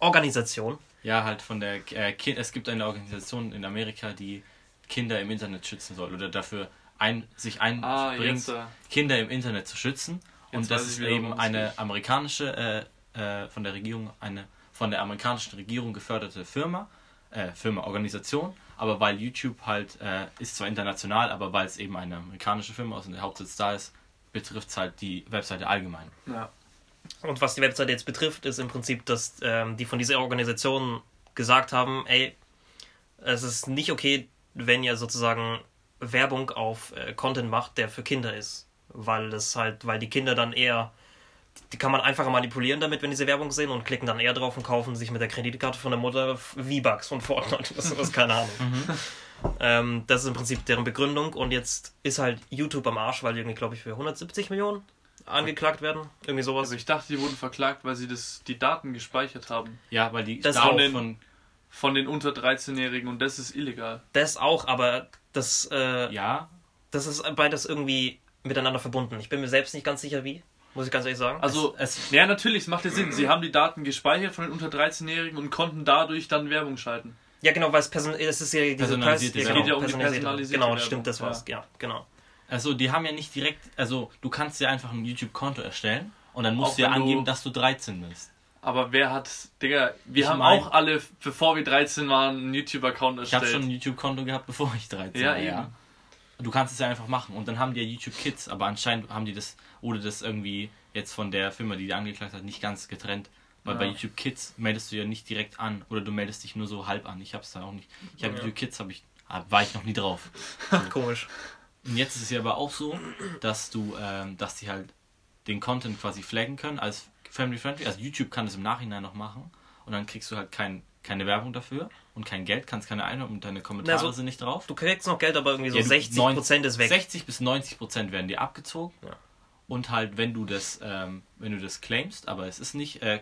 Organisation.
Ja, halt von der äh, kind, es gibt eine Organisation in Amerika, die Kinder im Internet schützen soll oder dafür ein, sich
Ah,
einbringt,
jetzt. äh,
Kinder im Internet zu schützen. Und
Jetzt
das
weiß ich
ist eben eine
geht.
amerikanische, äh, äh, von der Regierung, eine von der amerikanischen Regierung geförderte Firma, äh, Firma, Organisation. Aber weil YouTube halt, äh, ist zwar international, aber weil es eben eine amerikanische Firma ist und der Hauptsitz da ist, betrifft es halt die Webseite allgemein.
ja.
Und was die Webseite jetzt betrifft, ist im Prinzip, dass ähm, die von dieser Organisation gesagt haben, ey, es ist nicht okay, wenn ihr sozusagen Werbung auf äh, Content macht, der für Kinder ist. Weil das halt, weil die Kinder dann eher, die kann man einfacher manipulieren damit, wenn diese Werbung sehen und klicken dann eher drauf und kaufen sich mit der Kreditkarte von der Mutter V-Bucks von Fortnite oder sowas, keine Ahnung. Ähm, das ist im Prinzip deren Begründung und jetzt ist halt YouTube am Arsch, weil die irgendwie, glaube ich, für 170 Millionen angeklagt werden. Irgendwie sowas.
Aber ich dachte, die wurden verklagt, weil sie das, die Daten gespeichert haben.
Ja, weil die
Das
Daten von
Von den unter 13-Jährigen und das ist illegal.
Das auch, aber das, äh,
ja,
das ist beides irgendwie miteinander verbunden. Ich bin mir selbst nicht ganz sicher, wie. Muss ich ganz ehrlich sagen.
Also,
es,
ja, natürlich, es macht ja Sinn. Sie haben die Daten gespeichert von den unter 13-Jährigen und konnten dadurch dann Werbung schalten.
ja, genau, weil es person es ist ja diese
Personalisierte
Pers-
Werbung.
genau,
Geht ja um die
personalisierte- Genau,
Werbung.
stimmt, das
Ja.
war's. Ja, genau.
Also die haben ja nicht direkt, also du kannst dir einfach ein YouTube-Konto erstellen und dann musst
Auch
du ja
wenn du-
angeben, dass du 13 bist.
Aber wer hat, Digga, wir
Ich
haben
mein-
auch alle, bevor wir 13 waren, einen YouTube-Account
Ich
erstellt.
habe schon ein YouTube-Konto gehabt, bevor ich 13
Ja,
war. Ja,
eben.
Du kannst es ja einfach machen. Und dann haben die ja YouTube Kids, aber anscheinend haben die das, oder das irgendwie jetzt von der Firma, die die angeklagt hat, nicht ganz getrennt. Weil
Ja.
bei YouTube Kids meldest du ja nicht direkt an oder du meldest dich nur so halb an. Ich hab's da auch nicht. Ich habe
Ja.
YouTube Kids, habe ich, ah, war ich noch nie drauf.
Komisch.
Und jetzt ist es ja aber auch so, dass du, ähm, dass die halt den Content quasi flaggen können als family friendly. Also YouTube kann das im Nachhinein noch machen und dann kriegst du halt kein, keine Werbung dafür und kein Geld, kannst keine Einnahmen und deine Kommentare
Na, so-
sind nicht drauf.
Du kriegst noch Geld, aber irgendwie so
Ja, du-
60% ist weg.
60 bis 90 Prozent werden dir abgezogen.
Ja.
Und halt, wenn du das, ähm, wenn du das claimst, aber es ist nicht äh,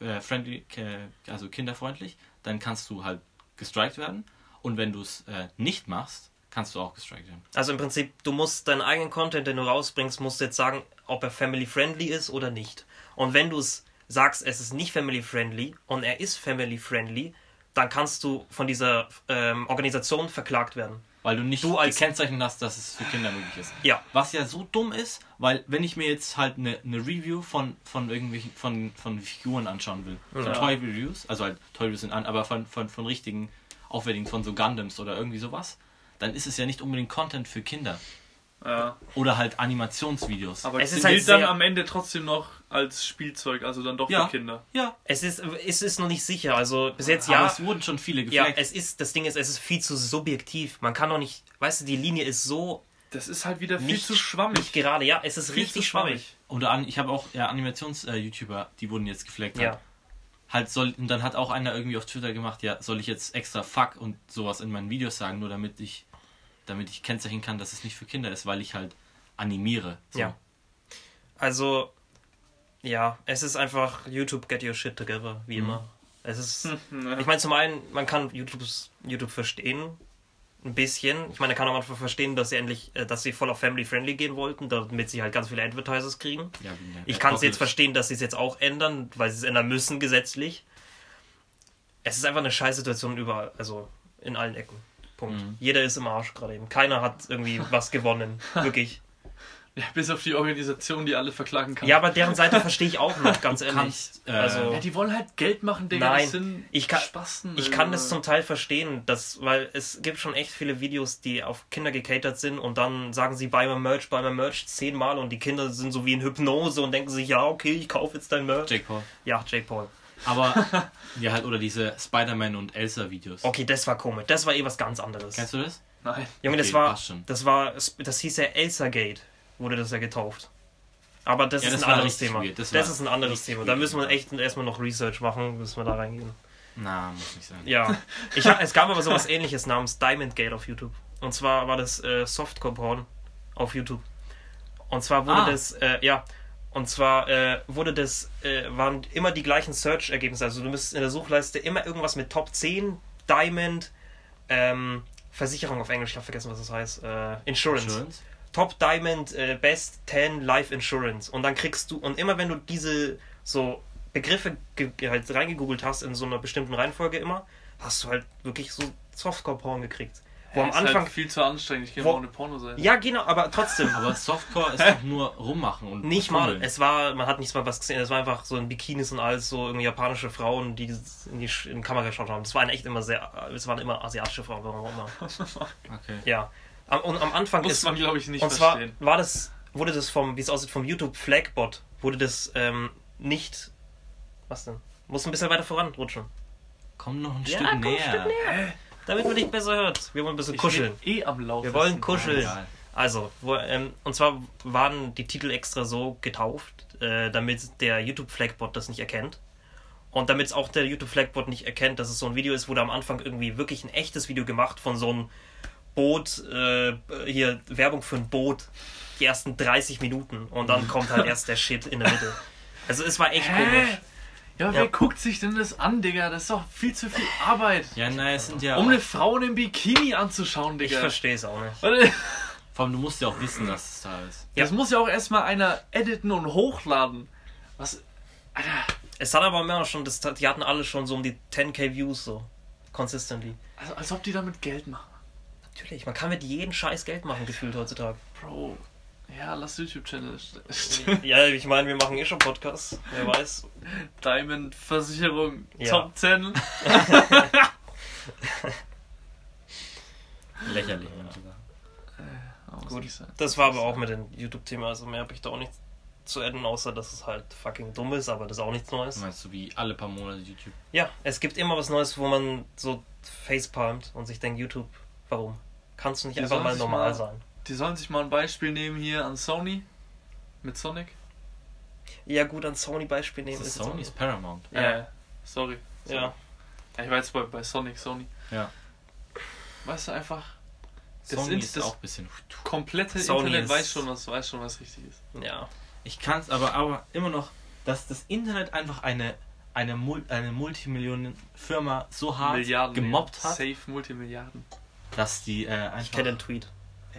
äh, friendly, äh, also kinderfreundlich, dann kannst du halt gestrikt werden. Und wenn du es äh, nicht machst, kannst du auch gestrikt werden.
Also im Prinzip, du musst deinen eigenen Content, den du rausbringst, musst du jetzt sagen, ob er family friendly ist oder nicht. Und wenn du es sagst, es ist nicht family friendly und er ist family friendly, dann kannst du von dieser ähm, Organisation verklagt werden.
Weil du nicht
Du als-
gekennzeichnet hast, dass es für Kinder möglich ist.
Ja.
Was ja so dumm ist, weil wenn ich mir jetzt halt eine, eine Review von, von irgendwelchen von, von Figuren anschauen will, von
Ja.
Toy Reviews, also halt Toy Reviews sind an, aber von, von, von richtigen, aufwendigen, von so Gundams oder irgendwie sowas, dann ist es ja nicht unbedingt Content für Kinder.
Ja.
Oder halt Animationsvideos.
Aber
Es ist halt
gilt dann am Ende trotzdem noch als Spielzeug, also dann doch
Ja.
für Kinder.
ja,
Es ist, es ist noch nicht sicher. Also bis jetzt
aber
ja.
es wurden schon viele
Ja,
geflaggt.
es ist, das Ding ist, es ist viel zu subjektiv. Man kann doch nicht, weißt du, die Linie ist so
Das ist halt wieder viel
nicht,
zu schwammig.
nicht gerade, ja, es ist
Viel
richtig schwammig.
Oder an, ich habe auch ja, Animations-YouTuber, die wurden jetzt geflaggt.
Ja.
Halt. halt soll, und dann hat auch einer irgendwie auf Twitter gemacht, ja, soll ich jetzt extra Fuck und sowas in meinen Videos sagen, nur damit ich, damit ich kennzeichnen kann, dass es nicht für Kinder ist, weil ich halt animiere. So.
Ja. Also, ja, es ist einfach YouTube get your shit together, wie immer. Es ist, ich meine, zum einen, man kann YouTubes, YouTube verstehen, ein bisschen. Ich meine, kann auch manchmal verstehen, dass sie endlich, äh, dass sie voll auf Family Friendly gehen wollten, damit sie halt ganz viele Advertisers kriegen.
Ja, der
Ich kann es jetzt verstehen, dass sie es jetzt auch ändern, weil sie es ändern müssen gesetzlich. Es ist einfach eine Scheißsituation überall, also in allen Ecken. Punkt.
Mhm.
Jeder ist im Arsch gerade eben. Keiner hat irgendwie was gewonnen. Wirklich.
Ja, bis auf die Organisation, die alle verklagen kann.
Ja, aber deren Seite verstehe ich auch noch, ganz ehrlich.
kannst, äh,
also,
Ja, die wollen halt Geld machen, Digga.
Nein,
das sind
ich kann-
Spasten.
ich kann das zum Teil verstehen, dass, weil es gibt schon echt viele Videos, die auf Kinder gecatert sind und dann sagen sie, buy my Merch, buy my Merch zehnmal und die Kinder sind so wie in Hypnose und denken sich, ja, okay, ich kaufe jetzt dein Merch.
Jake Paul.
Ja, Jake Paul.
Aber, ja, halt, oder diese Spider-Man und Elsa-Videos.
Okay, das war komisch. Das war eh was ganz anderes.
Kennst du das?
Nein.
Junge, das
Okay,
war,
passt schon.
das war, das hieß ja Elsa Gate, wurde das ja getauft. Aber das
Ja,
ist
das
ein
war
anderes
richtig
Thema.
weird.
Das,
Das war
ist ein anderes Thema. Da müssen wir echt erstmal noch Research machen, müssen wir da reingehen.
Na, muss nicht sein.
Ja. Ich hab, es gab aber sowas ähnliches namens Diamond Gate auf YouTube. Und zwar war das äh, Softcore-Porn auf YouTube. Und zwar wurde
Ah.
das, äh, ja, und zwar äh, wurde das, äh, waren immer die gleichen Search-Ergebnisse. Also du müsstest in der Suchleiste immer irgendwas mit Top 10, Diamond, ähm, Versicherung auf Englisch, ich habe vergessen, was das heißt. Äh, Insurance.
Insurance?
Top Diamond äh, Best 10 Life Insurance. Und dann kriegst du, und immer wenn du diese so Begriffe halt reingegoogelt hast in so einer bestimmten Reihenfolge immer, hast du halt wirklich so Softcore-Porn gekriegt. Wo am
ist
Anfang.
halt viel zu anstrengend. Ich gehe mal ohne Porno sein.
ja, genau, aber trotzdem.
Aber Softcore ist doch nur rummachen und
Nicht mal.
fummeln.
Es war, man hat nicht mal was gesehen. Es war einfach so in Bikinis und alles, so irgendwie japanische Frauen, die in die, Sch- in die Kamera geschaut haben. Es waren echt immer sehr, es waren immer asiatische Frauen, warum auch immer.
Okay.
Ja. Und am Anfang
Muss
ist,
man, glaube ich, nicht
und zwar
verstehen.
war das, wurde das vom, wie es aussieht, vom YouTube Flagbot, wurde das ähm, nicht. Was denn? Muss ein bisschen weiter voranrutschen.
Komm noch ein
Ja,
Stück
komm, ein
näher.
Stück näher. Damit man dich besser hört. Wir wollen ein bisschen
Ich
kuscheln.
eh am Laufen.
Wir wollen kuscheln. Also, wo, ähm, und zwar waren die Titel extra so getauft, äh, damit der YouTube-Flagbot das nicht erkennt. Und damit es auch der YouTube-Flagbot nicht erkennt, dass es so ein Video ist, wurde am Anfang irgendwie wirklich ein echtes Video gemacht von so einem Boot, äh, hier Werbung für ein Boot, die ersten 30 Minuten. Und dann kommt halt erst der Shit in der Mitte. Also es war echt
Hä?
komisch.
Ja,
Ja.
wer guckt sich denn das an, Digga? Das ist doch viel zu viel Arbeit.
Ja, nein, es sind ja.
Um eine Frau in einem Bikini anzuschauen,
Ich
Digga.
verstehe es auch nicht.
Vor allem, du musst ja auch wissen, dass es da ist.
Ja.
Das muss ja auch erstmal einer editen und hochladen. Was? Alter.
Es hat aber immer schon, das, die hatten alle schon so um die 10k Views so. Consistently.
Also, als ob die damit Geld machen.
Natürlich, man kann mit jedem Scheiß Geld machen, gefühlt heutzutage.
Bro. Ja, lass YouTube-Channel.
ja, ich meine, wir machen eh schon Podcasts. Wer weiß.
Diamond Versicherung
Ja.
Top 10.
Lächerlich, muss ich sagen.
Oh, muss
Gut. Das war aber auch mit dem YouTube-Thema. Also mehr habe ich da auch nicht zu adden, außer dass es halt fucking dumm ist, aber das ist auch nichts Neues.
Meinst du, wie alle paar Monate YouTube?
Ja, es gibt immer was Neues, wo man so facepalmt und sich denkt, YouTube, warum? Kannst du nicht
Die
einfach mal normal
mal-
sein?
Die sollen sich mal ein Beispiel nehmen hier an Sony. Mit Sonic.
Ja, gut, an Sony-Beispiel nehmen
Das ist
auch-
Sony, ist Paramount.
Ja.
Äh, sorry. sorry.
Ja.
Ja, ich war jetzt bei, bei Sonic, Sony.
Ja.
Weißt du einfach, Das
Sony ist
das-
auch ein bisschen.
komplette
Sony
Internet
ist-
weiß schon, was weiß schon, was richtig ist.
Ja.
Ich kann es aber, aber immer noch, dass das Internet einfach eine, eine, Mul eine Multimillionen-Firma so hart
Milliarden
gemobbt
ja.
hat,
Safe Multimilliarden.
dass die äh, einfach.
Ich kenne den Tweet.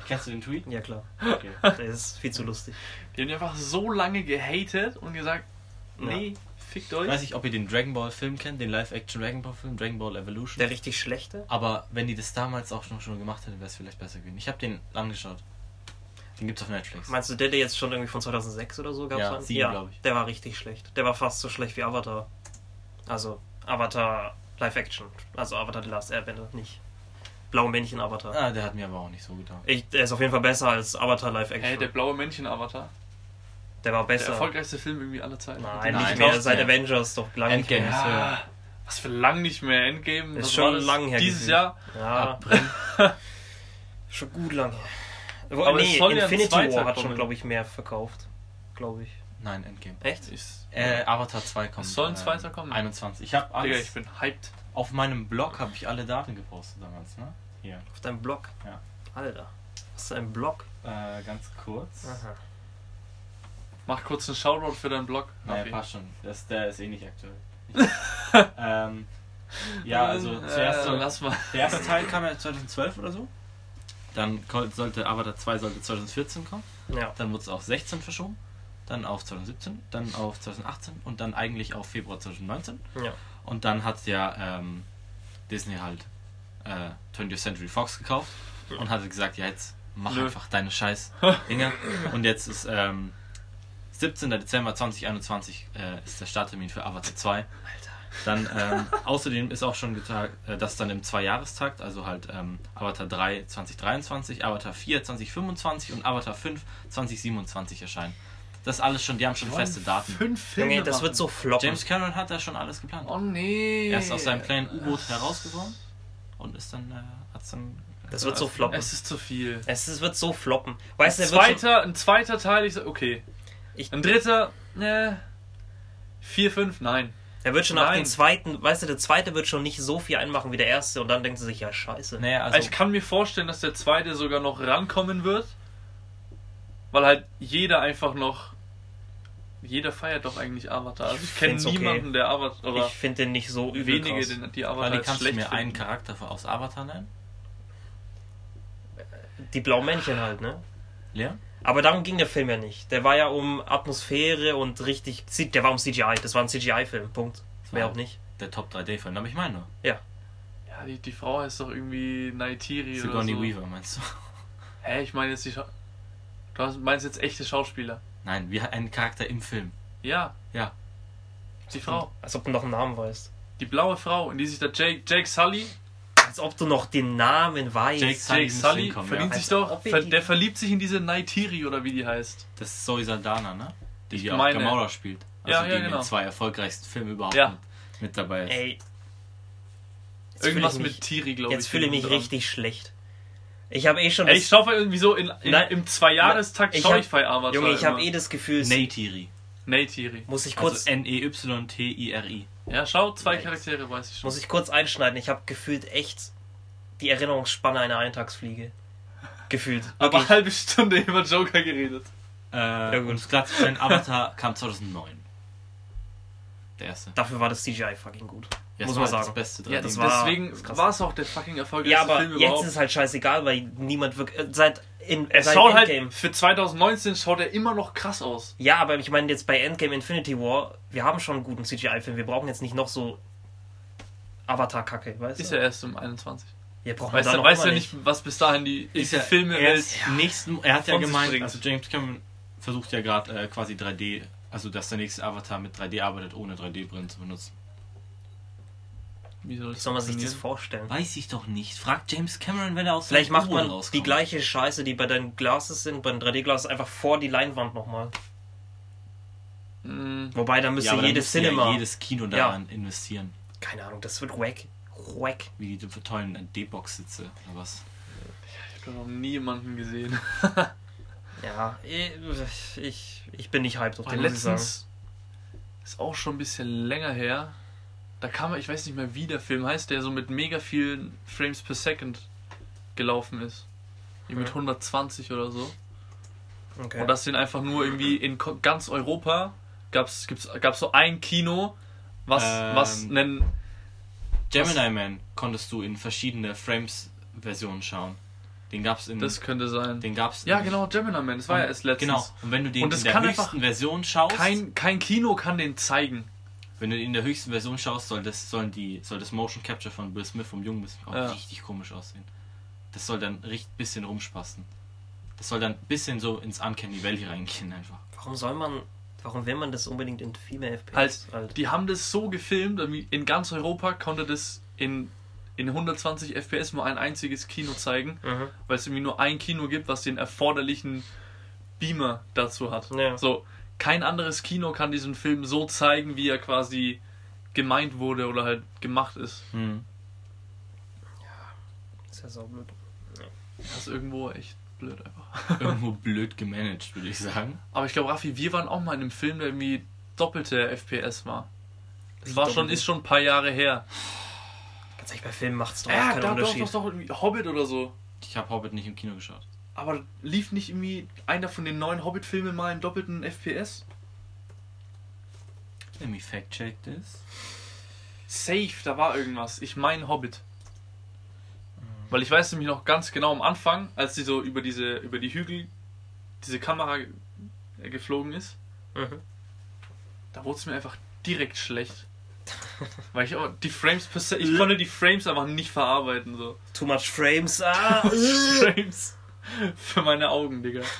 Kennst du den Tweet?
Ja, klar.
Okay.
Der ist viel zu lustig.
Die haben die einfach so lange gehatet und gesagt,
Ja.
nee, fickt
Ich
euch.
weiß nicht, ob ihr den Dragon Ball Film kennt, den Live-Action Dragon Ball Film, Dragon Ball Evolution.
Der richtig schlechte?
aber wenn die das damals auch schon, schon gemacht hätten, wäre es vielleicht besser gewesen. Ich habe den angeschaut. Den gibt's auf Netflix.
Meinst du, der, der jetzt schon irgendwie von 2006 oder so gab?
Ja, sieben, glaub ich.
Der war richtig schlecht. Der war fast so schlecht wie Avatar. Also, Avatar Live Action. Also Avatar The Last Airbender, nicht. Blaue Männchen Avatar.
Ah, der hat mir aber auch nicht so getan.
Ich, der ist auf jeden Fall besser als Avatar Live Action.
Hey, der blaue Männchen-Avatar.
der war
Der
besser.
erfolgreichste Film irgendwie aller Zeiten.
Nein,
Nein,
nicht mehr.
nicht
Seit
mehr.
Avengers doch lang nicht
Endgame.
mehr.
Ja, was für lang nicht mehr. Endgame.
Ist
was
schon
war das?
lang her
Dieses. Jahr.
Ja,
April.
schon gut lang her. Wo-
Aber es
nee,
ja
Infinity
zweiter
War hat schon, glaube ich, mehr verkauft. Glaube ich.
Nein, Endgame.
Echt?
Ist,
Äh, Avatar 2 kommt.
Es soll ein
äh,
zweiter kommen.
21. Ich habe
Digga,
alles.
ich bin hyped.
auf meinem Blog habe ich alle Daten gepostet damals, ne? Hier.
Auf deinem Blog?
Ja.
Alter. Hast du einen Blog?
Äh, ganz kurz.
Aha.
Mach kurz einen Shoutout für deinen Blog.
Naja, passt schon. Das, der ist eh nicht aktuell. ähm, ja, also
Äh,
zuerst soll,
lass mal.
der erste Teil kam ja 2012 oder so. Dann sollte Avatar 2 sollte 2014 kommen.
Ja.
Dann wurde es auf 16 verschoben. Dann auf 2017. Dann auf 2018. Und dann eigentlich auf Februar 2019.
Ja.
Und dann hat ja ähm, Disney halt äh, 20th Century Fox gekauft und hatte gesagt, ja jetzt mach
Nö.
einfach deine scheiß Dinger. und jetzt ist ähm, 17. Dezember 2021 äh, ist der Starttermin für Avatar 2.
Alter.
Dann ähm, außerdem ist auch schon getagt, äh, dass dann im Zweijahrestakt, also halt ähm, Avatar 3 2023, Avatar 4 2025 und Avatar 5 2027 erscheinen. Das ist alles schon, die haben schon feste Daten.
Fünf Filme.
Junge, das
machen.
wird so floppen.
James Cameron hat da schon alles geplant.
Oh nee.
Er ist aus seinem kleinen U-Boot herausgekommen und ist dann, äh, hat's dann.
Das wird so floppen.
Es ist zu viel.
Es ist, wird so floppen. Weißt du,
Ein
schon,
zweiter, ein zweiter Teil, ich sag, okay.
Ich,
Ein dritter, ne. Vier, fünf, nein.
er wird schon nach
Nein.
dem zweiten, weißt du, der zweite wird schon nicht so viel einmachen wie der erste und dann denkt sie sich, ja, scheiße.
Naja,
Also
also.
ich kann mir vorstellen, dass der zweite sogar noch rankommen wird. Weil halt jeder einfach noch. Jeder feiert doch eigentlich Avatar. Also ich kenne
find's okay.
niemanden, der Avatar. Oder
Ich finde den nicht so übel
wenige,
krass.
den, die Avatar jetzt
kannst du
schlecht
mir einen
finden.
Charakter von- aus Avatar nennen?
Die Blaumännchen halt, ne?
Lea?
Aber darum ging der Film ja nicht. Der war ja um Atmosphäre und richtig. Der war um CGI. Das war ein CGI-Film. Punkt. Mehr auch nicht.
Der Top 3D-Film, aber ich meine nur.
Ja, die, die Frau heißt doch irgendwie Naitiri oder
Sigourney
so.
Weaver, meinst du?
Hä, ich meine jetzt die Schau Du meinst jetzt echte Schauspieler.
Nein, wie ein Charakter im Film.
Ja,
Ja.
die Frau.
Als ob du noch einen Namen weißt.
Die blaue Frau, in die sich der Jake, Jake Sully,
Als ob du noch den Namen weißt.
Jake Sully.
Jake Sully
hinkommen,
verliebt
ja.
sich
Als
doch, ver,
die-
der verliebt sich in diese Naitiri oder wie die heißt.
Das ist Zoe Saldana, ne? Die, die auch
meine-
Gamora spielt. Also
Ja,
die
ja,
in
genau.
den zwei erfolgreichsten Filmen überhaupt
Ja.
mit, mit dabei ist.
Ey. Jetzt
Irgendwas mit Tiri, glaube ich.
Jetzt fühle ich mich
dran.
richtig schlecht. Ich habe eh schon.
Ey, ich schaue irgendwie so in, in,
Nein.
im Zweijahrestakt
Ich
schaue ich bei Avatar.
Junge, ich habe eh das Gefühl.
Neytiri.
Neytiri.
Muss ich kurz,
Also N-E-Y-T-I-R-I.
Ja, schau, zwei
Nice.
Charaktere weiß ich schon.
muss ich kurz einschneiden. Ich habe gefühlt echt die Erinnerungsspanne einer Eintagsfliege. Gefühlt.
Aber eine halbe Stunde über Joker geredet.
Äh,
gut.
um es klar zu stellen, Avatar kam 2009. Der erste.
Dafür war das CGI fucking gut.
Ja,
muss
das
man
war
sagen.
Das beste 3D.
Ja,
das war-
deswegen
ist
war es auch der fucking erfolgreichste
Ja, aber
Film
jetzt
überhaupt.
ist es halt scheißegal, weil niemand wirklich. äh, Seit, in,
es
seit
schaut
Endgame.
halt, für 2019 schaut er immer noch krass aus.
Ja, aber ich meine jetzt bei Endgame Infinity War, wir haben schon einen guten CGI-Film. Wir brauchen jetzt nicht noch so Avatar-Kacke, weißt
Ist
du?
ja erst um 21.
Wir brauchen
Weißt
da
du
noch
weißt ja nicht, was bis dahin die
ist ja
Filme
erst nächsten, er hat ja gemeint, also James Cameron versucht ja gerade äh, quasi 3D, also dass der nächste Avatar mit 3D arbeitet, ohne 3D-Brillen zu benutzen.
Wie soll
soll man sich das vorstellen?
Weiß ich doch nicht. Fragt James Cameron, wenn er aus
Vielleicht macht man
rauskommt.
die gleiche Scheiße, die bei den Glasses sind, bei den 3D-Glasses, einfach vor die Leinwand nochmal.
Mm,
Wobei, da
ja,
müsste
dann
jedes
müsste ja
Cinema.
jedes Kino
Ja.
daran investieren.
Keine Ahnung, das wird wack. Wack.
Wie die tollen D-Box-Sitze oder was.
ich habe noch nie jemanden gesehen.
Ja, ich, ich, ich bin nicht hyped auf
Boah,
den, sagen.
letztens ist auch schon ein bisschen länger her. Da kam, ich weiß nicht mehr, wie der Film heißt, der so mit mega vielen Frames per Second gelaufen ist. Wie mit
Ja.
120 oder so.
Okay.
Und das sind einfach nur irgendwie in ganz Europa gab's gibt's gab's so ein Kino, was
Ähm,
was nennen
Gemini Man konntest du in verschiedene Frames-Versionen schauen. Den gab's in.
das könnte sein.
den gab's
Ja, genau, Gemini Man, das war ja erst letztens.
Genau. Und wenn du den
Und
in der höchsten Version schaust,
Kein, kein Kino kann den zeigen.
Wenn du in der höchsten Version schaust, soll das, sollen die, soll das Motion Capture von Will Smith vom Jungen auch
Ja.
richtig komisch aussehen. Das soll dann richtig bisschen rumspassen. Das soll dann ein bisschen so ins Uncanny Valley reingehen einfach.
Warum soll man, warum will man das unbedingt in Female FPS?
Halt,
halt?
die haben das so gefilmt, in ganz Europa konnte das in, in 120 FPS nur ein einziges Kino zeigen,
Mhm.
weil es irgendwie nur ein Kino gibt, was den erforderlichen Beamer dazu hat.
Ja.
So, kein anderes Kino kann diesen Film so zeigen, wie er quasi gemeint wurde oder halt gemacht ist.
Hm.
ist ja so blöd.
Das ist irgendwo echt blöd einfach.
Irgendwo blöd gemanagt, würde ich sagen.
Aber ich glaube, Raffi, wir waren auch mal in einem Film, der irgendwie doppelte FPS war. Das war schon, ist schon ein paar Jahre her.
Ganz ehrlich, bei Filmen macht es doch auch
Ja,
keinen
da doch,
Unterschied.
doch, doch, irgendwie Hobbit oder so.
Ich habe Hobbit nicht im Kino geschaut.
Aber lief nicht irgendwie einer von den neuen Hobbit-Filmen mal in doppelten FPS?
Let me fact check this.
Safe, da war irgendwas. Ich mein Hobbit. Weil ich weiß nämlich noch ganz genau am Anfang, als die so über diese, über die Hügel, diese Kamera ge- geflogen ist,
Mhm.
da wurde es mir einfach direkt schlecht. Weil ich auch die Frames per Se ich konnte die Frames einfach nicht verarbeiten, so.
Too much frames. Ah,
Frames für meine Augen, Digga.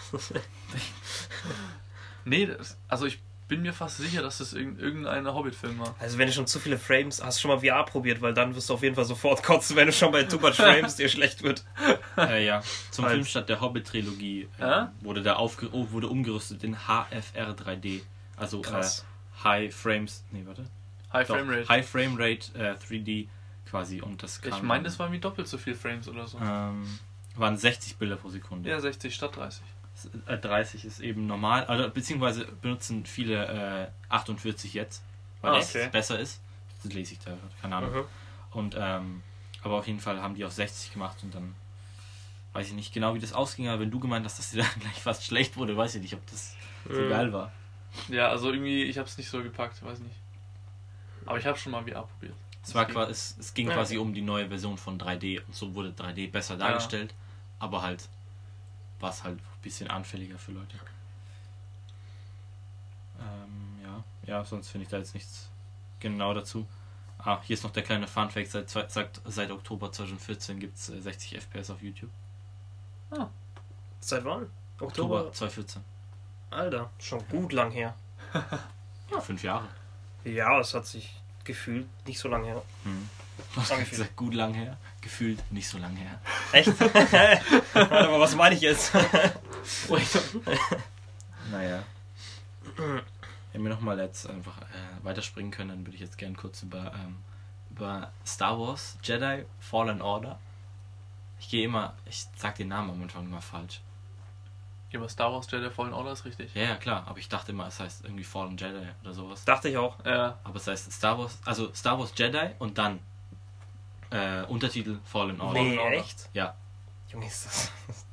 Nee, das, also ich bin mir fast sicher, dass das irgend- irgendein Hobbit-Film war.
Also wenn du schon zu viele Frames, hast du schon mal VR probiert, weil dann wirst du auf jeden Fall sofort kotzen, wenn du schon bei Too Much Frames dir schlecht wird.
äh, ja, zum
Als-
Filmstart der Hobbit-Trilogie äh, wurde da aufge oh, wurde umgerüstet in HFR 3D. Also
Krass.
Äh, High Frames. Nee, warte.
High
Doch,
Frame Rate.
High Frame Rate äh, 3D quasi. Und das
Ich meine, das waren wie doppelt so viel Frames oder so.
ähm, waren 60 Bilder pro Sekunde.
Ja, 60 statt 30.
äh, 30 ist eben normal, also, beziehungsweise benutzen viele äh, 48 jetzt, weil
Ah,
es
okay.
besser ist. Das lese ich da, keine Ahnung.
Mhm.
Und ähm, aber auf jeden Fall haben die auf 60 gemacht und dann weiß ich nicht genau, wie das ausging, aber wenn du gemeint hast, dass dir dann gleich fast schlecht wurde, weiß ich nicht, ob das so
Mhm.
geil war.
Ja, also irgendwie, ich habe es nicht so gepackt, weiß nicht. Aber ich habe schon mal VR probiert.
Es, war quasi, es, es ging
Ja,
quasi
okay.
um die neue Version von 3D und so wurde 3D besser dargestellt, aber halt war es halt ein bisschen anfälliger für Leute. Ähm, ja. ja, sonst finde ich da jetzt nichts genau dazu. Ah, hier ist noch der kleine Funfact, seit, seit, seit Oktober 2014 gibt es 60 FPS auf YouTube.
Seit wann?
Oktober
Oktober?
2014.
Alter, schon gut lang her.
Ja, fünf Jahre.
Ja, es hat sich gefühlt nicht so lange her.
Hm. Das ist gut lang her, gefühlt nicht so lang her.
Echt? Warte mal, was meine ich jetzt?
Naja. Wenn wir nochmal jetzt einfach äh, weiterspringen können, dann würde ich jetzt gerne kurz über, ähm, über Star Wars Jedi Fallen Order. Ich gehe immer, ich sag den Namen am Anfang immer falsch.
Ja, aber Star Wars Jedi Fallen Order ist richtig.
Ja, ja, klar, aber ich dachte immer, es heißt irgendwie Fallen Jedi oder sowas.
Dachte ich auch.
Ja,
Aber es heißt Star Wars, also Star Wars Jedi und dann äh, Untertitel Fallen Order.
Nee,
Order.
echt?
Ja,
Junge, ist das.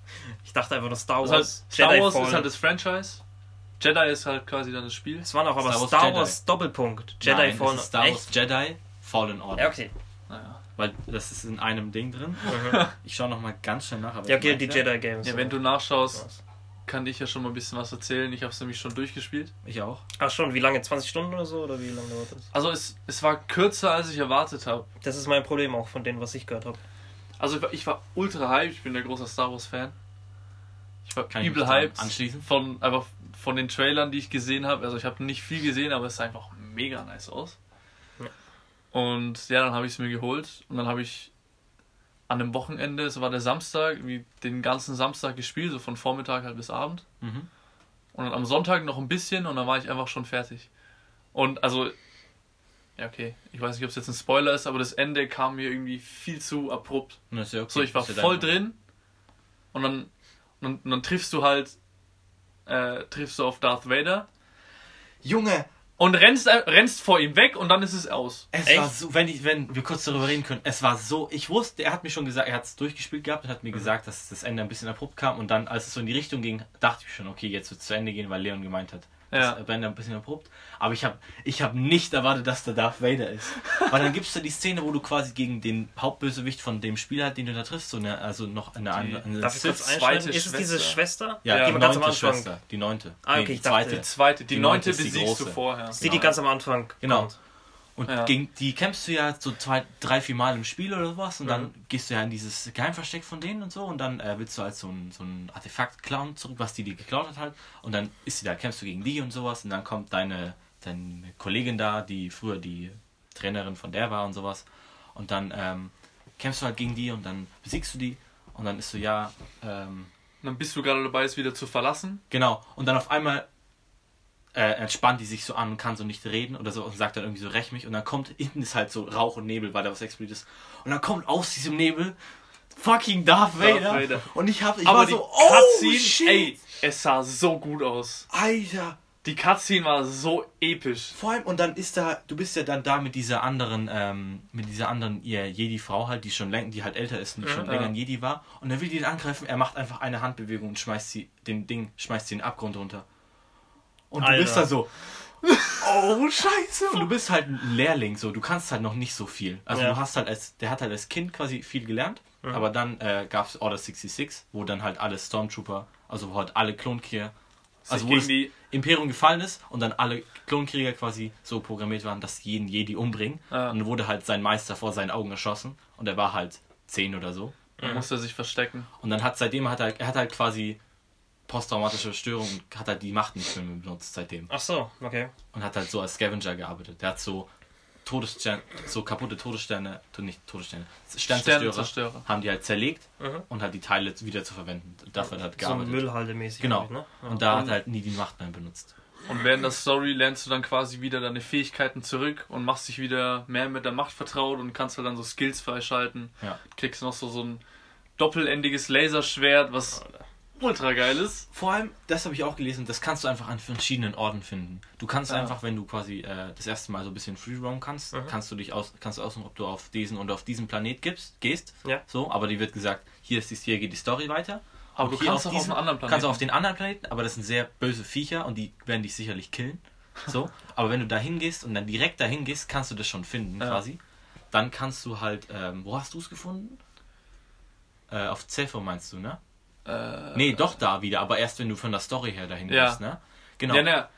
Ich dachte einfach nur Star
das
Wars.
heißt, Also Star
Jedi
Wars
Fallen.
ist halt das Franchise. Jedi ist halt quasi dann das Spiel.
Es war noch aber
Star
Star
Wars
Wars,
Jedi.
Doppelpunkt. Jedi
Nein,
Fallen.
es ist Star Wars
Echt?
Jedi Fallen Order.
Ja, okay.
Naja.
Weil das ist in einem Ding drin. Ich schaue nochmal ganz schnell nach. Aber
Ja, okay, die Jedi Games.
Ja, wenn du nachschaust, kann ich ja schon mal ein bisschen was erzählen. Ich habe es nämlich schon durchgespielt.
Ich auch.
Ach schon, wie lange? 20 Stunden oder so? Oder wie lange dauert das?
Also es, es war kürzer, als ich erwartet habe.
Das ist mein Problem auch von denen, was ich gehört habe.
Also ich war, ich war ultra hyped, ich bin ein großer Star Wars Fan. Ich war
Kann ich
übel
mich da
hyped
anschließen?
von einfach von den Trailern, die ich gesehen habe. Also ich habe nicht viel gesehen, aber es sah einfach mega nice aus.
Ja.
Und ja, dann habe ich es mir geholt und dann habe ich an dem Wochenende, es war der Samstag, irgendwie den ganzen Samstag gespielt, so von Vormittag halt bis Abend.
Mhm.
Und dann am Sonntag noch ein bisschen und dann war ich einfach schon fertig. Und also, ja, okay, ich weiß nicht, ob es jetzt ein Spoiler ist, aber das Ende kam mir irgendwie viel zu abrupt.
Ja okay.
So, ich war voll drin und dann, und, dann- und dann triffst du halt, äh, triffst du auf Darth Vader
Junge,
und rennst, äh, rennst vor ihm weg und dann ist es aus.
es
Echt?
war so, wenn, ich, wenn wir kurz darüber reden können, es war so, ich wusste, er hat mir schon gesagt, er hat es durchgespielt gehabt und hat
Mhm.
mir gesagt, dass das Ende ein bisschen abrupt kam und dann, als es so in die Richtung ging, dachte ich schon, okay, jetzt wird es zu Ende gehen, weil Leon gemeint hat,
Ja.
das Ende ein bisschen abrupt. Aber ich habe ich hab nicht erwartet, dass der Darth Vader ist. weil dann gibt es da die Szene, wo du quasi gegen den Hauptbösewicht von dem Spieler, den du da triffst, so eine, also noch eine andere.
Kurz
Sith
einschneiden?
zweite
Ist es diese
Schwester.
Ja,
Ja,
die
die ganz am
neunte. Schwester. Die neunte.
Ah, okay,
die
ich dachte-
zweite.
Die zweite, die,
Die
neunte
neunte ist die
besiegst du vorher.
Ist die, die
Genau.
ganz am Anfang
Genau.
kommt?
Und
Ja.
gegen die kämpfst du ja so zwei, drei, vier Mal im Spiel oder sowas und
Mhm.
dann gehst du ja in dieses Geheimversteck von denen und so und dann äh, willst du als so ein, so ein Artefakt klauen zurück, was die dir geklaut hat halt und dann ist sie da, kämpfst du gegen die und sowas und dann kommt deine, deine Kollegin da, die früher die Trainerin von der war und sowas und dann ähm, kämpfst du halt gegen die und dann besiegst du die und dann ist so, ja, ähm,
Und dann bist du gerade dabei, es wieder zu verlassen.
Genau. Und dann auf einmal äh, entspannt die sich so an und kann so nicht reden oder so und sagt dann irgendwie so, räch mich. Und dann kommt, hinten ist halt so Rauch und Nebel, weil da was explodiert ist. Und dann kommt aus diesem Nebel fucking Darth Vader.
Darth Vader.
Und ich hab, ich
aber
war
die
so, oh
Cutscene,
shit,
ey, es sah so gut aus.
Alter.
Die Cutscene war so episch.
Vor allem, und dann ist da, du bist ja dann da mit dieser anderen, ähm, mit dieser anderen ihr Jedi-Frau halt, die schon länger, die halt älter ist und die schon
Ja.
länger ein Jedi war. Und dann will die ihn angreifen, er macht einfach eine Handbewegung und schmeißt sie, den Ding, schmeißt sie in den Abgrund runter. Und du
Alter.
bist da so, oh scheiße. Und du bist halt ein Lehrling, so, du kannst halt noch nicht so viel. Also
Ja.
du hast halt als, der hat halt als Kind quasi viel gelernt, aber dann äh, gab es Order 66, wo dann halt alle Stormtrooper, also wo halt alle Klonkrieger, also wo das
die-
Imperium gefallen ist und dann alle Klonkrieger quasi so programmiert waren, dass jeden Jedi umbringen.
Ja.
Und dann wurde halt sein Meister vor seinen Augen erschossen und er war halt 10 oder so.
Da musste er sich verstecken.
Und dann hat seitdem hat er, er hat halt quasi posttraumatische Störung und hat halt die Macht nicht mehr benutzt seitdem.
Ach so, okay.
Und hat halt so als Scavenger gearbeitet. Der hat so Todessterne, so kaputte Todessterne, to- nicht Todessterne, Sternzerstörer,
Sternzerstörer.
haben die halt zerlegt
Mhm.
und hat die Teile wieder zu verwenden. Dafür hat er
So
gearbeitet.
Müllhalde-mäßig.
Genau.
eigentlich, Ne? Ja.
Und da hat
Und-
er halt nie die Macht mehr benutzt.
Und während der Story lernst du dann quasi wieder deine Fähigkeiten zurück und machst dich wieder mehr mit der Macht vertraut und kannst halt dann so Skills freischalten.
Ja.
Kriegst noch so, so ein doppelendiges Laserschwert, was ultra geil ist.
Vor allem, das habe ich auch gelesen, das kannst du einfach an verschiedenen Orten finden. Du kannst
Ja.
einfach, wenn du quasi äh, das erste Mal so ein bisschen free roam kannst,
Mhm.
kannst du dich aus, kannst du aussuchen, ob du auf diesen und auf diesen Planet gibst, gehst.
Ja.
So, aber die wird gesagt, hier ist die, hier geht die Story weiter.
Aber
Und
du kannst auch auf
diesen-
einen anderen Planeten.
Kannst du auf den anderen Planeten, aber das sind sehr böse Viecher und die werden dich sicherlich killen. So, aber wenn du da hingehst und dann direkt dahin gehst, kannst du das schon finden,
Ja.
quasi. Dann kannst du halt, ähm, wo hast du es gefunden? Äh, auf Zephyr meinst du, ne?
Äh,
Nee, doch da wieder, aber erst wenn du von der Story her dahin
Ja.
gehst, ne? Genau.
Ja, ne,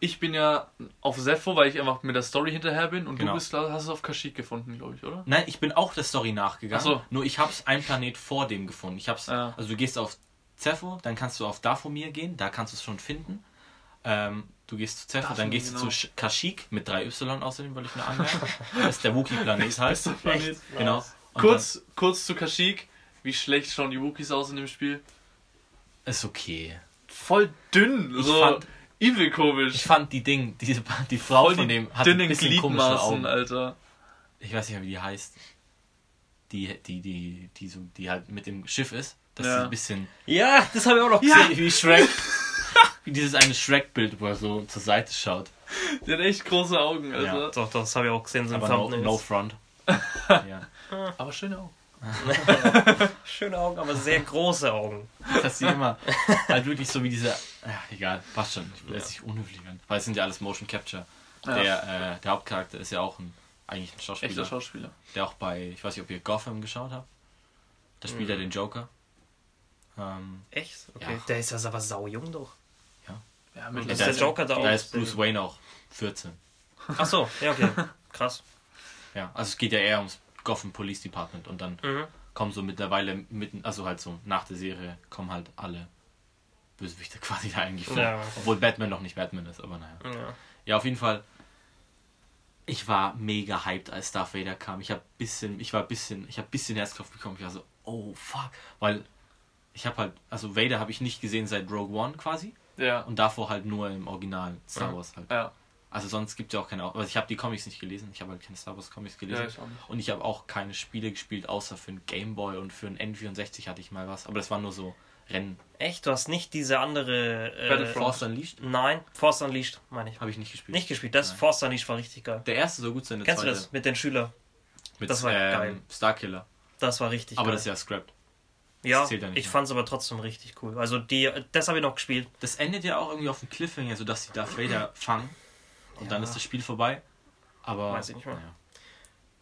ich bin ja auf Sepho, weil ich einfach mit der Story hinterher bin und
Genau.
du bist, hast es auf Kashyyyk gefunden, glaube ich, oder?
Nein, ich bin auch der Story nachgegangen.
Ach so.
Nur ich hab's einen Planet vor dem gefunden. Ich hab's,
Ja.
also du gehst auf Zephyr, dann kannst du auf Dathomir gehen, da kannst du es schon finden. Ähm, du gehst zu Zephyr, dann gehst du
genau.
zu Sch- Kashyyyk mit 3 Y außerdem, wollte ich nur anmerken. das ist der Wookie-Planet halt.
Bester Planet.
Genau. Und
Kurz, kurz zu Kashyyyk. Wie schlecht schauen die Wookies aus in dem Spiel?
Ist okay.
Voll dünn.
Ich
so
fand-
übel komisch.
Ich fand die Ding, diese, die Frau
Voll
von
die
dem hat ein
dünnen
bisschen komische Augen.
Alter.
Ich weiß nicht mehr, wie die heißt. Die, die, die, die, so, die halt mit dem Schiff ist. Das
Ja.
ist ein bisschen
Ja, das habe ich auch noch
Ja.
gesehen.
Wie Shrek. Wie dieses eine Shrek-Bild, wo er so zur Seite schaut.
Der hat echt große Augen, Alter.
Ja.
Doch, doch, das habe ich auch gesehen, so im
Aber no, no front. ja.
Aber schöne Augen.
Schöne Augen, aber sehr große Augen.
Dass sie immer halt wirklich so wie diese. Ja, egal, passt schon. Ich will jetzt nicht unhöflich werden. Weil es sind ja alles Motion Capture.
Ja.
Der, äh, der Hauptcharakter ist ja auch ein, eigentlich ein Schauspieler.
Echter Schauspieler.
der auch bei, ich weiß nicht, ob ihr Gotham geschaut habt. Da spielt er
Mhm.
den Joker. Ähm,
Echt? Okay.
Ja.
Der ist ja aber saujung doch.
Ja,
Und
mit
ist der Joker da auch
Da ist Bruce Wayne auch 14.
Ach so, ja, okay. Krass.
Ja, also es geht ja eher ums Gotham Police Department und dann
Mhm.
kommen so mittlerweile mitten, also halt so nach der Serie kommen halt alle Bösewichte quasi da eigentlich vor.
Ja.
Obwohl Batman noch nicht Batman ist, aber naja.
Ja.
Ja, auf jeden Fall. Ich war mega hyped, als Darth Vader kam. Ich habe bisschen, ich war bisschen, ich habe bisschen Herzklopf bekommen. Ich war so, oh fuck, weil ich habe halt, also Vader habe ich nicht gesehen seit Rogue One quasi
Ja.
und davor halt nur im Original Star
Mhm.
Wars halt.
Ja.
Also sonst gibt es ja auch keine, also ich habe die Comics nicht gelesen. Ich habe halt keine Star Wars Comics gelesen.
Ja, ich.
Und ich habe auch keine Spiele gespielt, außer für einen Game Boy und für einen N64 hatte ich mal was. Aber das war nur so Rennen.
Echt? Du hast nicht diese andere. Äh,
Battlefront.
Force Unleashed
Nein, Force Unleashed, meine ich.
habe ich nicht gespielt.
Nicht gespielt. Das
Nein.
Force Unleashed war richtig geil.
Der erste soll gut sein, der
Kennst du
zweite
das? Mit den Schülern.
mit
Das war
ähm,
geil.
Starkiller.
Das war richtig
Aber
geil.
das ist ja scrapped.
ja,
ja
ich fand es aber trotzdem richtig cool. Also die, das habe ich noch gespielt.
Das endet ja auch irgendwie auf dem Cliffhanger, sodass sie Darth Vader fangen. Und dann
Ja.
ist das Spiel vorbei. Aber.
Weiß ich nicht mehr.
naja.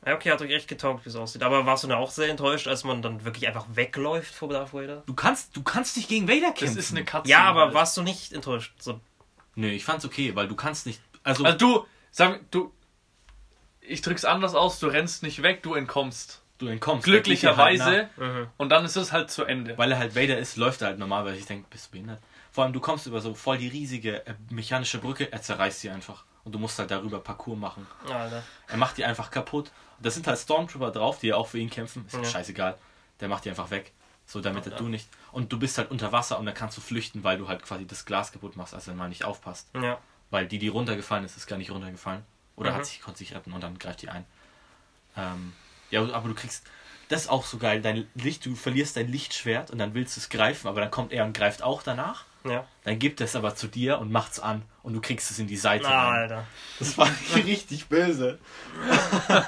Ja, okay, hat euch echt getaugt, wie es aussieht. Aber warst du da auch sehr enttäuscht, als man dann wirklich einfach wegläuft vor Darth Vader?
Du kannst, du kannst nicht gegen Vader
Das
kämpfen.
ist eine Katze.
Ja, aber warst du nicht enttäuscht? So,
Nö, ich fand's okay, weil du kannst nicht. Also,
Also du, sag du. Ich drück's anders aus, du rennst nicht weg, du entkommst.
du entkommst. Halt
Glücklicherweise.
mhm.
Und dann ist es halt zu Ende.
Weil er halt Vader ist, läuft er halt normal, weil ich denke, bist du behindert. Vor allem, du kommst über so voll die riesige äh, mechanische Brücke, er zerreißt sie einfach. Und du musst halt darüber Parcours machen.
Alter.
Er macht die einfach kaputt. Da sind halt Stormtrooper drauf, die ja auch für ihn kämpfen. Ist ja. Scheißegal. Der macht die einfach weg. So, damit
Ja.
er du nicht. Und du bist halt unter Wasser und dann kannst du flüchten, weil du halt quasi das Glas kaputt machst, als er mal nicht aufpasst.
Ja.
Weil die, die runtergefallen ist, ist gar nicht runtergefallen. Oder
Mhm.
hat sich, konnte sich retten und dann greift die ein. Ähm, ja, aber du kriegst. Das ist auch so geil. Dein Licht, du verlierst dein Lichtschwert und dann willst du es greifen, aber dann kommt er und greift auch danach.
Ja.
Dann gibt es aber zu dir und macht's an und du kriegst es in die Seite.
Na,
rein.
Alter.
Das war richtig böse.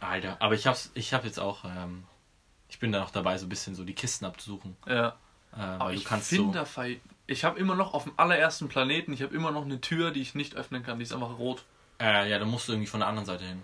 Alter, aber ich hab's, ich hab jetzt auch, ähm, ich bin da noch dabei, so ein bisschen so die Kisten abzusuchen.
Ja.
Äh,
Aber ich
du kannst
finde
so.
Ich habe immer noch auf dem allerersten Planeten, ich habe immer noch eine Tür, die ich nicht öffnen kann. Die ist einfach rot.
Äh, ja, da musst du irgendwie von der anderen Seite hin.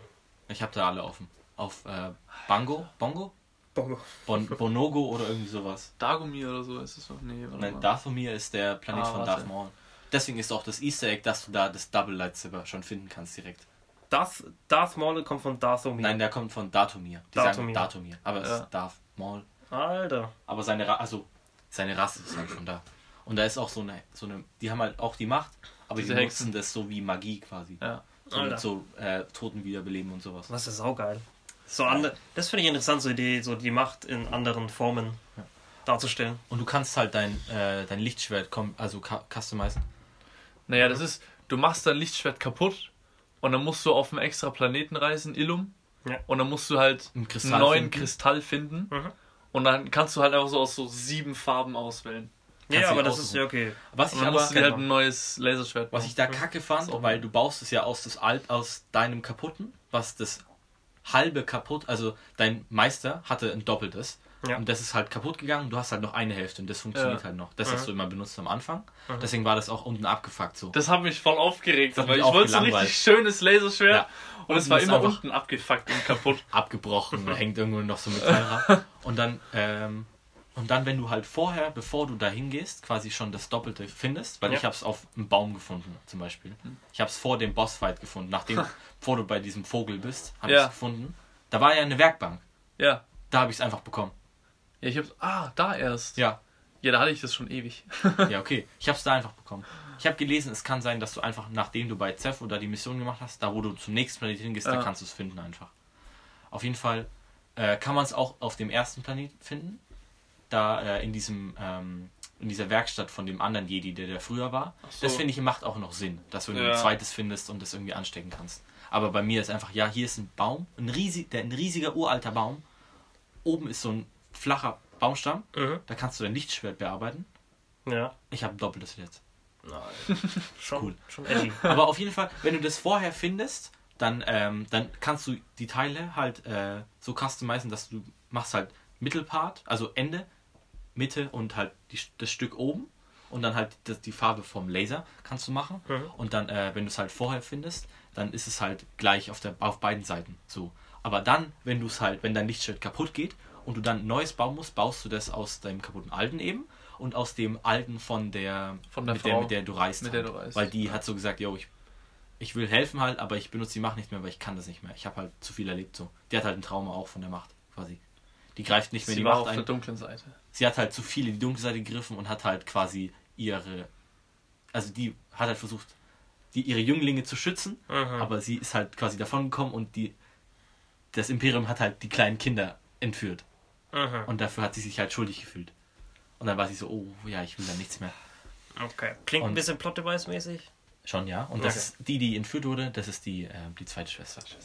Ich hab da alle offen. Auf äh, Bango? Bongo?
Bongo.
Bon, Bonogo oder irgendwie sowas.
Dagomir oder so ist es doch. Nee,
Nein. Dathomir ist der Planet
Ah,
von
warte.
Darth Maul. Deswegen ist auch das Easter Egg, dass du da das Double Lightsaber schon finden kannst direkt.
Darth, Darth Maul kommt von Dathomir.
Nein, der kommt von Dathomir. Die
Dathomir.
sagen Dathomir. Aber es
Ja.
ist Darth Maul.
Alter.
Aber seine, Ra also seine Rasse ist halt von da. Und da ist auch so eine, so eine, die haben halt auch die Macht, aber
Diese
die
Hexen.
nutzen das so wie Magie quasi.
Ja.
So
Alter.
mit so äh, Toten wiederbeleben und sowas.
Das ist saugeil. So andere, das finde ich eine interessante Idee, so die Macht in anderen Formen
Ja.
darzustellen.
Und du kannst halt dein, äh, dein Lichtschwert also cu- customizen.
Naja, das ist, du machst dein Lichtschwert kaputt und dann musst du auf einen extra Planeten reisen, Illum.
Ja.
Und dann musst du halt
Einen
einen
Kristall
neuen
finden.
Kristall finden.
Mhm.
Und dann kannst du halt einfach so aus so sieben Farben auswählen.
Ja,
Kannst
aber das ist ja okay.
Was ich aber,
musst dir halt
genau.
ein neues Laserschwert
was ich da kacke fand, weil du baust es ja aus das Alt, aus deinem kaputten, was das halbe kaputt, also dein Meister hatte ein doppeltes.
Ja.
Und das ist halt kaputt gegangen, du hast halt noch eine Hälfte und das funktioniert
Ja.
halt noch. Das
Mhm.
hast du immer benutzt am Anfang. Deswegen war das auch unten abgefuckt so.
Das hat mich voll aufgeregt, weil ich wollte so ein richtig schönes Laserschwert
Ja.
und es
Unten
war immer unten abgefuckt und kaputt.
abgebrochen, hängt irgendwo noch so Metall dran. Und dann, ähm, und dann, wenn du halt vorher, bevor du da hingehst, quasi schon das Doppelte findest, weil
Ja.
ich habe es auf einem Baum gefunden, zum Beispiel. Ich habe es vor dem Bossfight gefunden, nachdem, bevor du bei diesem Vogel bist, habe ich
Ja.
es gefunden. Da war ja eine Werkbank.
Ja.
Da habe ich es einfach bekommen.
Ja, ich hab's. Ah, da erst.
Ja,
Ja, da hatte ich das schon ewig.
ja, okay. Ich habe es da einfach bekommen. Ich habe gelesen, es kann sein, dass du einfach, nachdem du bei Zef oder die Mission gemacht hast, da wo du zum nächsten Planet hingehst, da
Ja.
kannst du es finden einfach. Auf jeden Fall äh, kann man es auch auf dem ersten Planet finden. Da äh, in diesem ähm, in dieser Werkstatt von dem anderen Jedi, der der früher war.
So.
Das finde ich macht auch noch Sinn, dass du
Ja.
ein zweites findest und das irgendwie anstecken kannst. Aber bei mir ist einfach, ja, hier ist ein Baum, ein, riesig, der, ein riesiger uralter Baum. Oben ist so ein flacher Baumstamm,
Mhm.
da kannst du dein Lichtschwert bearbeiten.
Ja.
Ich habe doppeltes jetzt.
Nein. schon,
Cool.
schon edgy.
Aber auf jeden Fall, wenn du das vorher findest, dann, ähm, dann kannst du die Teile halt äh, so customizen, dass du machst halt Mittelpart, also Ende, Mitte und halt die, das Stück oben und dann halt das, die Farbe vom Laser kannst du machen.
Mhm.
Und dann, äh, wenn du es halt vorher findest, dann ist es halt gleich auf, der, auf beiden Seiten so. Aber dann, wenn du es halt, wenn dein Lichtschwert kaputt geht und du dann ein neues bauen musst, baust du das aus deinem kaputten alten eben und aus dem alten von der,
Von der
mit,
Frau,
der mit der du reist.
mit der
halt.
du reist.
Weil die hat so gesagt, yo, ich, ich will helfen halt, aber ich benutze die Macht nicht mehr, weil ich kann das nicht mehr. Ich habe halt zu viel erlebt so. Die hat halt ein Trauma auch von der Macht, quasi. Die greift nicht mehr
Sie
die
war
Macht
auf der
ein.
dunklen Seite.
Sie hat halt zu viel in die dunkle Seite gegriffen und hat halt quasi ihre, also die hat halt versucht, die, ihre Jünglinge zu schützen,
Mhm.
aber sie ist halt quasi davon gekommen und die, das Imperium hat halt die kleinen Kinder entführt.
Mhm.
Und dafür hat sie sich halt schuldig gefühlt. Und dann war sie so, oh ja, ich will da nichts mehr.
Okay. Klingt ein
Und-
bisschen Plot-Device-mäßig.
Schon, ja. Und das
Okay.
ist die, die entführt wurde, das ist die, äh, die zweite Schwester.
Hm,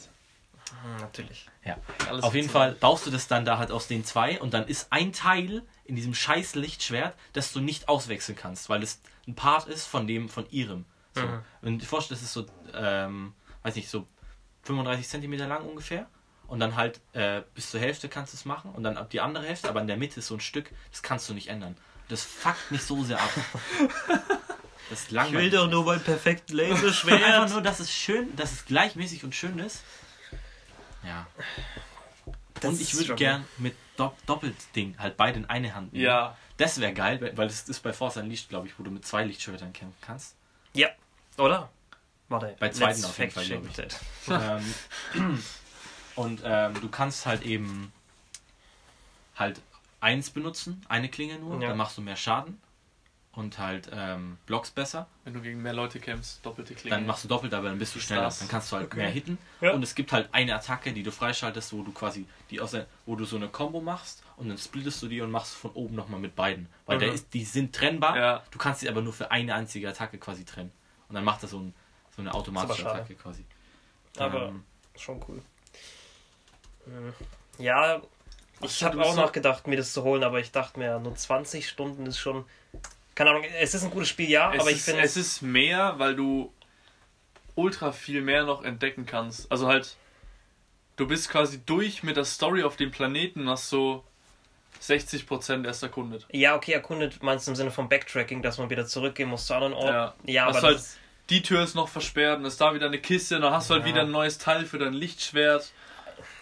natürlich.
Ja.
Alles
Auf jeden. Fall baust du das dann da halt aus den zwei und dann ist ein Teil in diesem scheiß Lichtschwert, das du nicht auswechseln kannst, weil es ein Part ist von dem, von ihrem. So.
Mhm.
Und ich vorstelle, das ist so, ähm, weiß nicht, so 35 Zentimeter lang ungefähr. Und dann halt äh, bis zur Hälfte kannst du es machen und dann ab die andere Hälfte, aber in der Mitte ist so ein Stück, das kannst du nicht ändern. Das fuckt mich so sehr ab. Das ist
Ich will doch nur mein perfektes
Einfach
Laserschwert.
nur, dass es schön, dass es gleichmäßig und schön ist. Ja.
Das
und ich würde gern mit Dopp Doppelding halt beide in eine Hand nehmen.
Ja.
Das wäre geil, weil- das ist bei Force Unleashed, glaube ich, wo du mit zwei Lichtschwertern kämpfen kannst.
Ja. Oder? Warte.
Bei zweiten auf jeden Fall,
fact-check
glaub ich. ähm, und ähm, du kannst halt eben halt eins benutzen, eine Klinge nur,
Ja.
dann machst du mehr Schaden und halt ähm, blockst besser.
Wenn du gegen mehr Leute kämpfst, doppelte Klinge.
Dann machst du doppelt, aber dann bist du schneller. Dann kannst du halt
Okay.
mehr hitten.
Ja.
Und es gibt halt eine Attacke, die du freischaltest, wo du quasi die aus der, wo du so eine Combo machst und dann splittest du die und machst von oben nochmal mit beiden. Weil
Mhm.
der ist, die sind trennbar.
Ja.
Du kannst sie aber nur für eine einzige Attacke quasi trennen. Und dann macht das so, ein, so eine automatische. Attacke quasi.
Aber
Ähm,
schon cool. Hm. Ja, ich habe auch nachgedacht, mir das zu holen, aber ich dachte mir, nur 20 Stunden ist schon. Keine Ahnung, es ist ein gutes Spiel, ja,
es,
aber ich finde
es ist mehr, weil du ultra viel mehr noch entdecken kannst. Also halt, du bist quasi durch mit der Story auf dem Planeten, und hast so 60% erst erkundet.
Ja, okay, erkundet meinst du im Sinne von Backtracking, dass man wieder zurückgehen muss zu anderen Orten?
Ja.
ja
Hast
aber
halt-
das,
Die Tür ist noch versperrt und ist da wieder eine Kiste, dann hast du halt
Ja.
wieder ein neues Teil für dein Lichtschwert.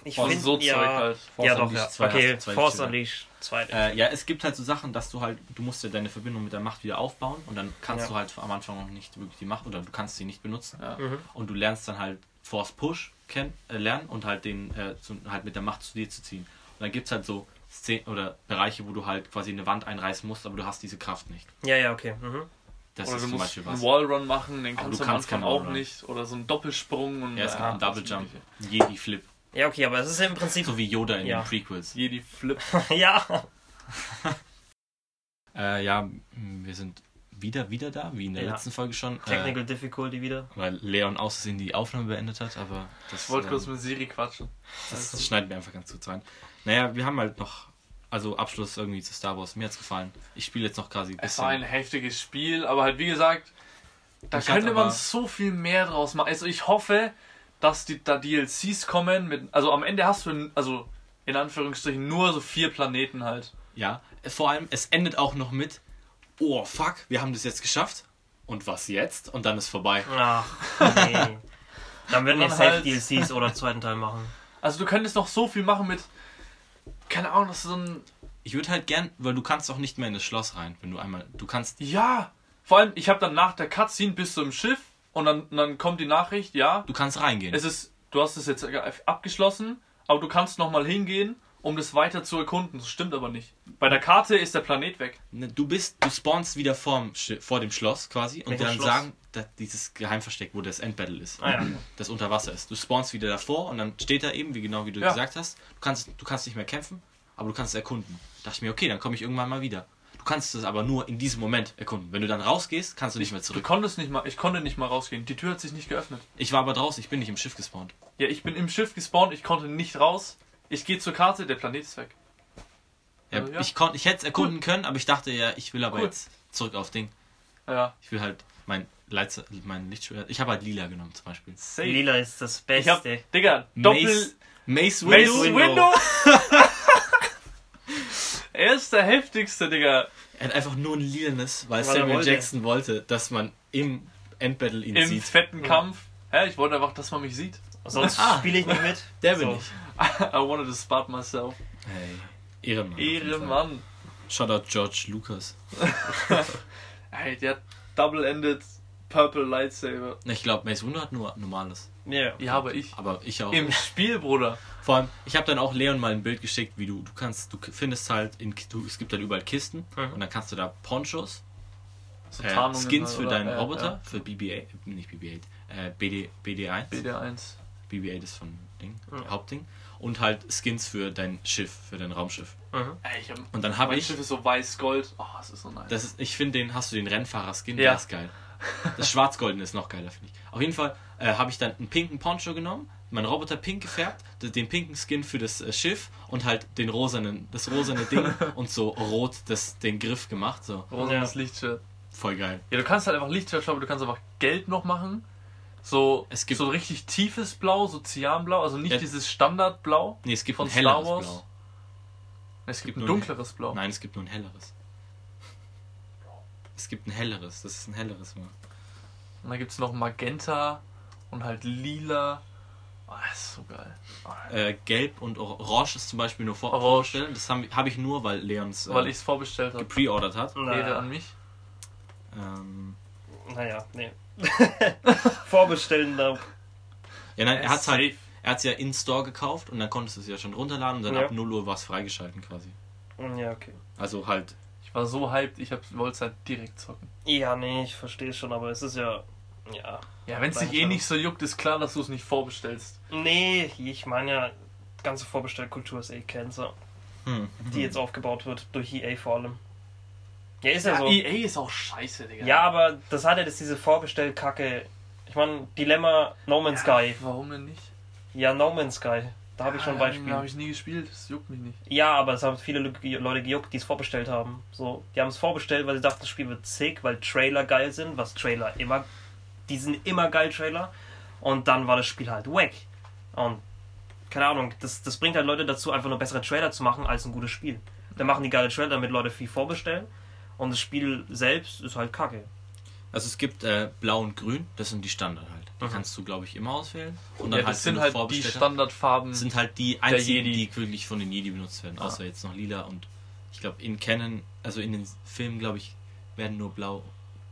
ich
Und
finde
so
ja,
Zeug halt.
Force
ja doch, ja.
2
Okay, Force. Unleashed 2.
Äh, ja, es gibt halt so Sachen, dass du halt, du musst ja deine Verbindung mit der Macht wieder aufbauen und dann kannst
Ja.
du halt am Anfang noch nicht wirklich die Macht oder du kannst sie nicht benutzen.
Ja.
Mhm.
Und du lernst dann halt Force Push kennen, äh, lernen und halt den äh, zu, halt mit der Macht zu dir zu ziehen. Und dann gibt es halt so Szenen oder Bereiche, wo du halt quasi eine Wand einreißen musst, aber du hast diese Kraft nicht.
Ja, ja, okay. Mhm.
Das
Oder
ist
du
zum
musst
Beispiel
einen. Wallrun machen, den
Aber
kannst
du
du am
kannst
Anfang auch nicht. Oder so einen Doppelsprung und
Ja, es gibt
ja,
einen Double Jump. Jedi Flip,
Ja, okay, aber es ist ja im Prinzip.
so wie Yoda in
Ja.
den Prequels.
Jedi Flip.
ja.
Äh, ja, wir sind wieder wieder da, wie in der
Ja.
letzten Folge schon.
Technical Difficulty wieder.
Äh, weil Leon aus Versehen die Aufnahme beendet hat, aber das,
Ich wollte
ähm,
kurz mit Siri quatschen.
das, das schneiden wir einfach ganz kurz rein. Naja, wir haben halt noch, also Abschluss irgendwie zu Star Wars. Mir hat's gefallen. Ich spiele jetzt noch quasi ein
Es war ein
bisschen.
heftiges Spiel, aber halt wie gesagt, da
hat
könnte man so viel mehr draus machen. Also ich hoffe, dass die da DLCs kommen mit. Also am Ende hast du in, also in Anführungsstrichen nur so vier Planeten halt.
Ja, vor allem, es endet auch noch mit, oh fuck, wir haben das jetzt geschafft. Und was jetzt? Und dann ist vorbei.
Ach, nee. Dann werden wir safe
halt-
DLCs oder zweiten Teil machen.
Also du könntest noch so viel machen mit. Keine Ahnung, das ist so ein.
Ich würde halt gern, weil du kannst auch nicht mehr in das Schloss rein, wenn du einmal, du kannst,
Ja! Vor allem, ich habe dann nach der Cutscene bist du im Schiff und dann, und dann kommt die Nachricht, ja,
du kannst reingehen.
es ist, du hast es jetzt abgeschlossen, aber du kannst nochmal hingehen, um das weiter zu erkunden. Das stimmt aber nicht. Bei der Karte ist der Planet weg.
Ne, Du bist, du spawnst wieder vorm, Sch- vor dem Schloss quasi und dann
Schloss?
sagen, da, dieses Geheimversteck, wo das Endbattle ist,
Ah, ja.
das unter Wasser ist. Du spawnst wieder davor und dann steht da eben, wie genau wie du
Ja.
gesagt hast, du kannst, du kannst nicht mehr kämpfen, aber du kannst es erkunden. dachte ich mir, okay, dann komme ich irgendwann mal wieder. Du kannst es aber nur in diesem Moment erkunden. Wenn du dann rausgehst, kannst du nicht mehr
Du
zurück.
konntest nicht mal, ich konnte nicht mal rausgehen. Die Tür hat sich nicht geöffnet.
Ich war aber draußen, ich bin nicht im Schiff gespawnt.
Ja, ich bin im Schiff gespawnt, ich konnte nicht raus. Ich gehe zur Karte, der Planet ist weg.
Ja,
Also, ja.
Ich, konnt, ich hätte es erkunden können, aber ich dachte ja, ich will aber
Cool.
jetzt zurück auf Ding.
Ja,
Ich will halt mein, Leitze, mein Lichtschwert. Ich habe halt lila genommen zum Beispiel.
safe.
Lila ist das
Ich hab,
Beste.
Digga, Doppel.
Mace, Mace
Mace
Windu.
Windu.
Window. er ist der heftigste, Digga.
Er hat einfach nur ein lilanes, weil
Weil
Samuel
wollte.
Jackson wollte, dass man im Endbattle ihn
Im
sieht.
fetten Kampf. Hä, ich wollte einfach, dass man mich sieht.
Sonst
Ah.
spiele ich nicht mit.
Der bin
So.
ich.
I wanted to spot myself.
Hey, Ehrenmann.
Ehrenmann.
Shoutout George Lucas.
Ey, der hat Double-Ended Purple Lightsaber.
Ich glaube, Mace Windu hat nur normales.
Ja.
Ja, aber ich.
Aber ich auch.
Im Spiel, Bruder.
Vor allem, ich habe dann auch Leon mal ein Bild geschickt, wie du, du kannst, du findest halt, in, du, es gibt dann überall Kisten
Mhm.
und dann kannst du da Ponchos,
So
äh, Skins
halt,
für deinen
Ja,
Roboter,
ja.
für BB-8, äh, nicht BB-8, äh, BD, BD1.
BD1.
BB-8 ist von Ding,
Ja.
Hauptding. Und halt Skins für dein Schiff, für dein Raumschiff.
Mhm.
Ey, ich hab,
Und dann habe
mein
ich,
Schiff ist so weiß-gold. Oh, das ist so nice.
das ist, ich finde den, hast du den Rennfahrer-Skin,
Ja.
der ist geil. Das Schwarz-Goldene ist noch geiler, finde ich. Auf jeden Fall äh, habe ich dann einen pinken Poncho genommen, meinen Roboter pink gefärbt, den pinken Skin für das äh, Schiff und halt den rosanen, das rosane Ding und so rot das, den Griff gemacht. So,
Rosanes Lichtschwert.
voll geil.
Ja, du kannst halt einfach Lichtschwert schauen, aber du kannst einfach gelb noch machen. So,
Es gibt-
so richtig tiefes Blau, so Cyanblau, also nicht
Ja.
dieses Standardblau.
Nee, es gibt
Von
ein helleres
Star Wars?
Blau.
Es gibt
gibt
ein dunkleres Blau.
Nein, es gibt nur ein helleres. Es gibt ein helleres, das ist ein helleres. Mann.
Und dann gibt es noch Magenta und halt Lila. Oh, das ist so geil. Oh,
Äh, Gelb und Or- Orange ist zum Beispiel nur vor
Orange.
vorbestellen. Das habe hab ich nur, weil Leons äh,
Weil ich es vorbestellt habe.
gepreordert hat.
Rede
Naja,
an mich.
Ähm,
naja, nee. Vorbestellen da.
ja, nein, er hat
Safe.
halt, er hat's ja in Store gekauft und dann konntest du es ja schon runterladen und dann
Ja.
ab 0 Uhr war es freigeschalten quasi.
Ja, okay.
Also halt,
Ich war so hyped, ich wollte es halt direkt zocken.
Ja, nee, ich verstehe schon, aber es ist ja. Ja.
Ja, wenn es dich eh nicht so juckt, ist klar, dass du es nicht vorbestellst.
Nee, ich meine ja, ganze Vorbestellkultur ist eh Cancer,
hm,
die jetzt aufgebaut wird, durch EA vor allem. Ja, ist ja,
Ja,
so.
EA ist auch scheiße, Digga.
Ja, aber das hat ja das diese Vorbestellkacke. Ich meine, Dilemma No Man's Sky.
Warum denn nicht?
Ja, No Man's Sky. Da habe ich schon
Ja,
Beispiele.
habe ich nie gespielt, das juckt mich nicht.
Ja, aber es haben viele Le- Leute gejuckt, die es vorbestellt haben. So, die haben es vorbestellt, weil sie dachten, das Spiel wird sick, weil Trailer geil sind, was Trailer immer, die sind immer geil Trailer. Und dann war das Spiel halt wack. Und keine Ahnung, das, das bringt halt Leute dazu, einfach nur bessere Trailer zu machen als ein gutes Spiel. Dann machen die geile Trailer, damit Leute viel vorbestellen. Und das Spiel selbst ist halt kacke.
also es gibt äh, Blau und Grün, das sind die Standard halt. Die
Mhm.
kannst du, glaube ich, immer auswählen. Und
Ja,
dann
das
halt,
sind halt die Standardfarben.
sind halt die einzigen,
Jedi.
die wirklich von den Jedi benutzt werden.
Ah.
Außer jetzt noch lila und ich glaube in Canon, also in den Filmen, glaube ich, werden nur blau,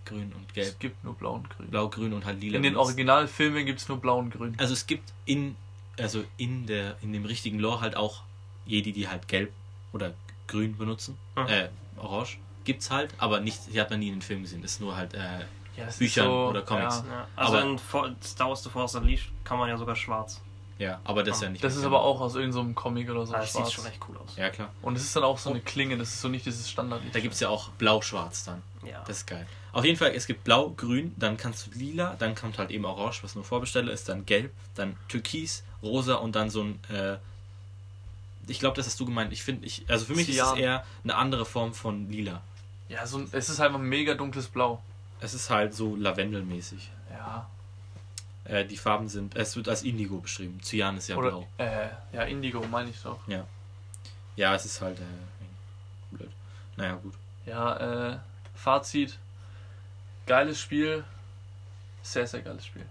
grün und gelb.
es gibt nur blau und grün.
Blau, grün und halt lila.
In den. Originalfilmen gibt es nur blau und grün.
Also es gibt in, also in der, in dem richtigen Lore halt auch Jedi, die halt gelb oder grün benutzen.
Mhm.
Äh, orange. Gibt's halt, aber nicht, die hat man nie in den Filmen gesehen. Das ist nur halt, äh,
Ja,
Büchern oder Comics.
Ja.
Ja, also
Aber-
in For Star Wars The Force Unleashed kann man ja sogar schwarz.
Ja, aber das ist ja nicht.
Das ist aber auch aus irgendeinem so Comic oder so
Ah, das sieht
schwarz.
schon echt cool aus.
Ja, klar.
Und es ist dann auch so eine Klinge, das ist so nicht dieses Standard.
Da gibt's ja auch blau-schwarz dann.
Ja.
Das ist geil. Auf jeden Fall, es gibt blau, grün, dann kannst du lila, dann kommt halt eben orange, was nur Vorbestelle ist, dann gelb, dann türkis, rosa und dann so ein, äh, Ich glaube, das hast du gemeint. Ich finde, ich, also für mich ist
Cyan.
es eher eine andere Form von lila.
Ja, so, ein- es ist einfach mega dunkles Blau.
Es ist halt so lavendelmäßig.
Ja.
Äh, die Farben sind, es wird als Indigo beschrieben. Cyan ist ja
Oder,
blau.
äh, ja, Indigo meine ich doch.
Ja. Ja, es ist halt äh, blöd. Naja, gut.
Ja, äh, Fazit. Geiles Spiel. Sehr, sehr geiles Spiel.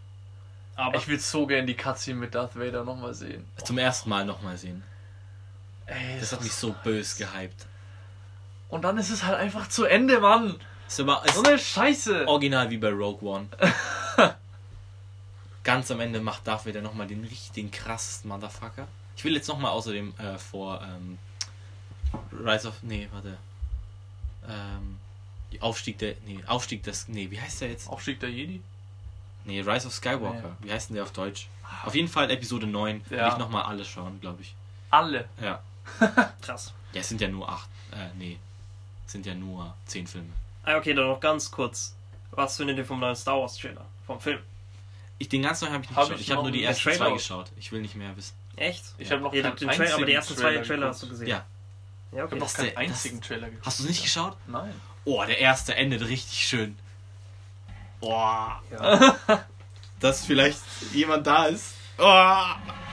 Aber
Ich will so gern die Cutscene mit Darth Vader nochmal sehen.
Zum ersten Mal nochmal sehen.
Ey,
Das hat mich so bös gehypt.
Und dann ist es halt einfach zu Ende, Mann.
Ist aber ist
So eine Scheiße.
original wie bei Rogue One. Ganz am Ende macht Darth Vader nochmal den richtigen krassesten Motherfucker. Ich will jetzt nochmal außerdem äh, vor ähm, Rise of. Nee, warte. Ähm, Aufstieg der. Nee, Aufstieg des. Nee, wie heißt der jetzt?
Aufstieg der Jedi?
Nee, Rise of Skywalker. Wie heißt denn der auf Deutsch? Auf jeden Fall Episode 9. Will
Ja.
ich nochmal alles schauen, glaube ich.
Alle.
Ja.
krass.
Ja, es sind ja nur acht. Äh, nee. Es sind ja nur zehn Filme.
Ah, okay, dann noch ganz kurz. Was findet ihr vom neuen Star Wars Trailer? Vom Film?
Ich, den ganzen habe ich nicht
Hab
geschaut.
ich
Ich habe nur die ersten
Trailer
zwei geschaut. Ich will nicht mehr wissen.
Echt?
Ich habe noch
Ja,
keinen
den Trailer, aber die ersten zwei
Trailer
Trailer hast du gesehen.
Ja.
Ja,
Ich
okay.
habe noch
Das-
keinen
das-
einzigen Trailer geguckt.
Hast du nicht geschaut?
Nein.
Oh, der erste endet richtig schön. Boah.
Ja.
Dass vielleicht jemand da ist. Oh.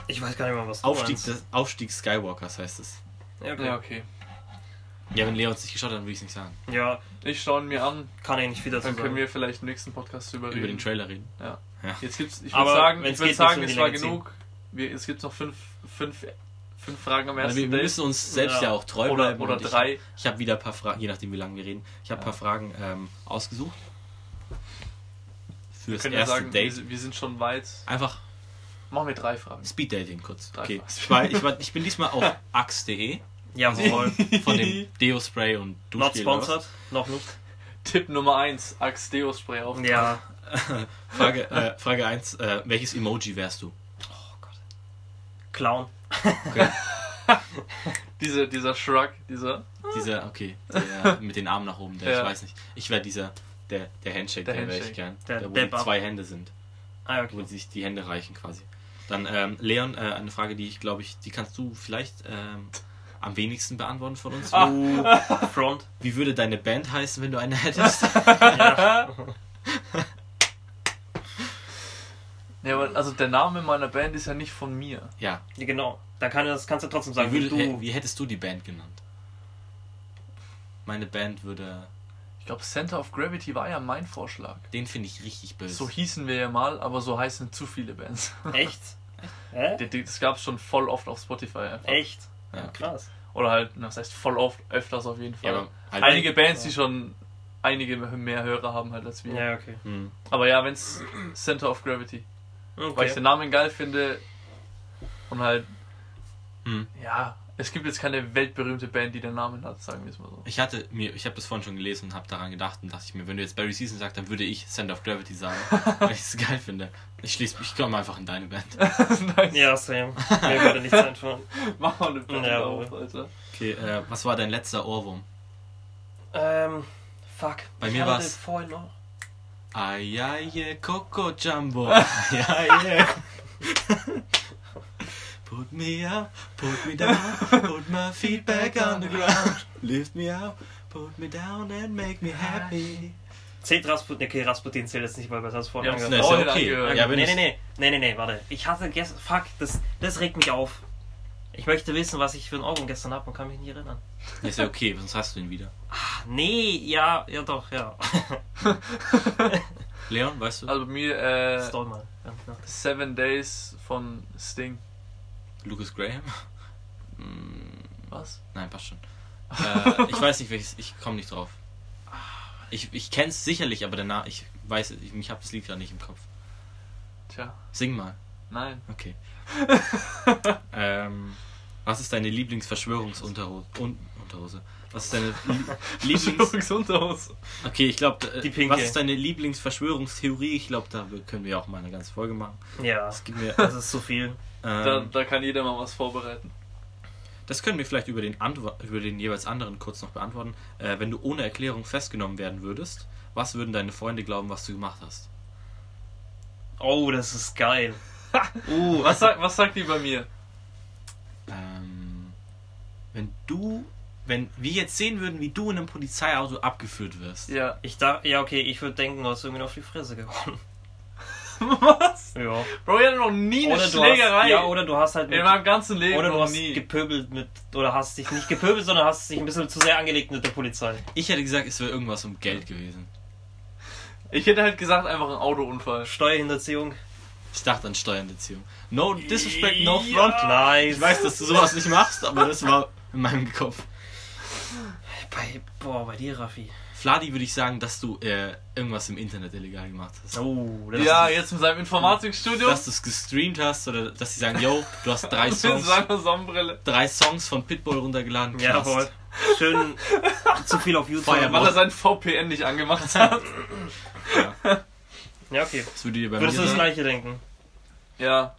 Ich weiß gar nicht mehr, was du
Aufstieg,
meinst.
des, Aufstieg Skywalkers heißt es.
Ja, okay.
Ja,
Ja,
okay.
Ja, wenn Leon es nicht geschaut hat, dann würde ich es nicht sagen.
Ich schaue ihn mir an,
kann ich nicht wieder
dann können
sagen.
wir vielleicht im nächsten Podcast drüber
Über
reden.
den Trailer reden.
Ja.
Ja.
Jetzt gibt's, ich würde sagen, ich
geht,
sagen, es war genug. Wir, es gibt noch fünf, fünf, fünf Fragen am
Weil
ersten
wir, wir müssen uns selbst ja,
Ja.
auch treu
oder
bleiben.
oder
und ich-
drei.
Ich habe wieder ein paar Fragen, je nachdem wie lange wir reden. Ich habe ein
Ja.
paar Fragen ähm, ausgesucht. Für
Wir
das
ja
erste
sagen,
Date.
wir, wir sind schon weit.
Einfach
Machen wir drei Fragen.
Speed Dating kurz.
Drei
Okay.
Fragen.
Ich, war, ich, war, ich bin diesmal auf axe.de
Jawohl.
von dem Deo-Spray und
Not
Duschgel.
sponsored. Noch nicht.
Tipp Nummer eins: Axe Deo Spray auf.
Ja.
Frage, äh, Frage 1. Äh, welches Emoji wärst du?
Oh Gott. Clown.
Okay.
Dieser, dieser Shrug, dieser.
Dieser, okay, der mit den Armen nach oben, der,
Ja.
ich weiß nicht. Ich wäre dieser, der, der Handshake,
Der
der, wäre ich gern.
Der
Der, wo die zwei Hände sind,
Ah,
wo
okay.
sich die Hände reichen quasi. Dann, ähm, Leon, äh, eine Frage, die ich glaube ich, die kannst du vielleicht ähm, am wenigsten beantworten von uns.
Ah.
Uh, Front.
Wie würde deine Band heißen, wenn du eine hättest?
Ja.
Ja, aber also der Name meiner Band ist ja nicht von mir.
ja.
ja, genau. Da kann, das kannst du trotzdem
Wie,
sagen, wie
würde,
du.
hä- wie hättest du die Band genannt? Meine Band würde.
Ich glaube, Center of Gravity war ja mein Vorschlag.
Den finde ich richtig böse.
So hießen wir ja mal, aber so heißen zu viele Bands.
Echt? Hä?
Das gab es schon voll oft auf Spotify einfach.
Echt?
Ja.
Krass.
Oder halt, das heißt voll oft, öfters auf jeden Fall.
Ja, halt
Einige Bands, die schon einige mehr Hörer haben halt als wir.
Ja, okay.
Hm.
Aber ja, wenn's Center of Gravity. Weil ich den
okay.
Namen geil finde und halt,
Hm.
ja, es gibt jetzt keine weltberühmte Band, die den Namen hat, sagen wir es mal so.
Ich hatte mir, ich habe das vorhin schon gelesen und habe daran gedacht und dachte ich mir, wenn du jetzt Barry Season sagst, dann würde ich Center of Gravity sagen, weil ich es geil finde. Ich schließe mich, ich komme einfach in deine Band.
nice.
Ja, same. Mir würde nichts einfallen.
Mach mal eine Band
Ja,
auf, Alter.
Okay, äh, was war dein letzter Ohrwurm?
Ähm, fuck.
Bei
Ich
mir
hatte
war's-
vorhin noch.
Ayaye Coco Jumbo. Ayaye. Put me up, put me down, put my feet back on the ground. Lift me up, put me down and make me happy.
Zählt Rasputin, okay, Rasputin zählt jetzt nicht, weil wir das vorhin
Ja,
Ne,
angehört
ist ja okay.
angehört.
Ja,
nee, nee, nee, nee, nee, nee, warte. Ich hatte gestern, fuck, das, das regt mich auf. Ich möchte wissen, was ich für ein Ohrwurm gestern habe und kann mich nicht erinnern.
Ist ja okay, sonst hast du ihn wieder.
Ah, nee, ja, ja doch, ja.
Leon, weißt du?
Also bei mir, äh,
Stall mal. Ja, ja.
Seven Days von Sting.
Lucas Graham? Hm,
Was?
Nein, passt schon. Äh, ich weiß nicht welches, ich komme nicht drauf. Ich, ich kenne es sicherlich, aber danach, ich weiß, ich, ich habe das Lied gerade nicht im Kopf.
Tja,
Sing mal.
nein.
Okay. ähm, was ist deine Lieblingsverschwörungsunterhose? Un Unterhose. Was ist deine Lie- Lieblings...
Unterhose.
Okay, ich glaube,
Die pinke.
was ist deine Lieblingsverschwörungstheorie? Ich glaube, da können wir auch mal eine ganze Folge machen.
ja,
Das, gibt mir,
das ist zu viel.
Da,
ähm,
da kann jeder mal was vorbereiten.
Das können wir vielleicht über den, Antwo über den jeweils anderen kurz noch beantworten. Äh, wenn du ohne Erklärung festgenommen werden würdest, was würden deine Freunde glauben, was du gemacht hast?
Oh, das ist geil.
Uh, was, sagt, was sagt die bei mir?
Ähm, wenn du, wenn wir jetzt sehen würden, wie du in einem Polizeiauto abgeführt wirst.
Ja.
Ich dachte, ja, okay, ich würde denken, du hast irgendwie auf die Fresse gehauen.
Was?
Ja.
Bro, ich hatte noch nie eine
Oder
Schlägerei.
hast, ja, oder du hast halt
in
mit,
meinem ganzen Leben
oder du
noch
hast
nie.
gepöbelt mit, oder hast dich nicht gepöbelt, sondern hast dich ein bisschen zu sehr angelegt mit der Polizei.
Ich hätte gesagt, es wäre irgendwas um Geld gewesen.
Ich hätte halt gesagt, einfach ein Autounfall.
Steuerhinterziehung.
Ich dachte an Steuerhinterziehung. No disrespect, no
Ja,
front.
Nice.
Ich weiß, dass du sowas nicht machst, aber das war in meinem Kopf.
Bei, boah, bei dir, Raffi.
Fladi würde ich sagen, dass du äh, irgendwas im Internet illegal gemacht hast.
Oh, das
Ja,
ist,
jetzt mit seinem Informatikstudium.
Dass du es gestreamt hast oder dass sie sagen, yo, du hast drei
mit
Songs,
seiner Sonnenbrille.
drei Songs von Pitbull runtergeladen. knast.
Jawohl. Schön zu viel auf YouTube.
Feuerwehr.
Weil er sein VPN nicht angemacht hat.
Ja, okay.
Das würde dir bei
Würdest du das gleiche denken?
ja.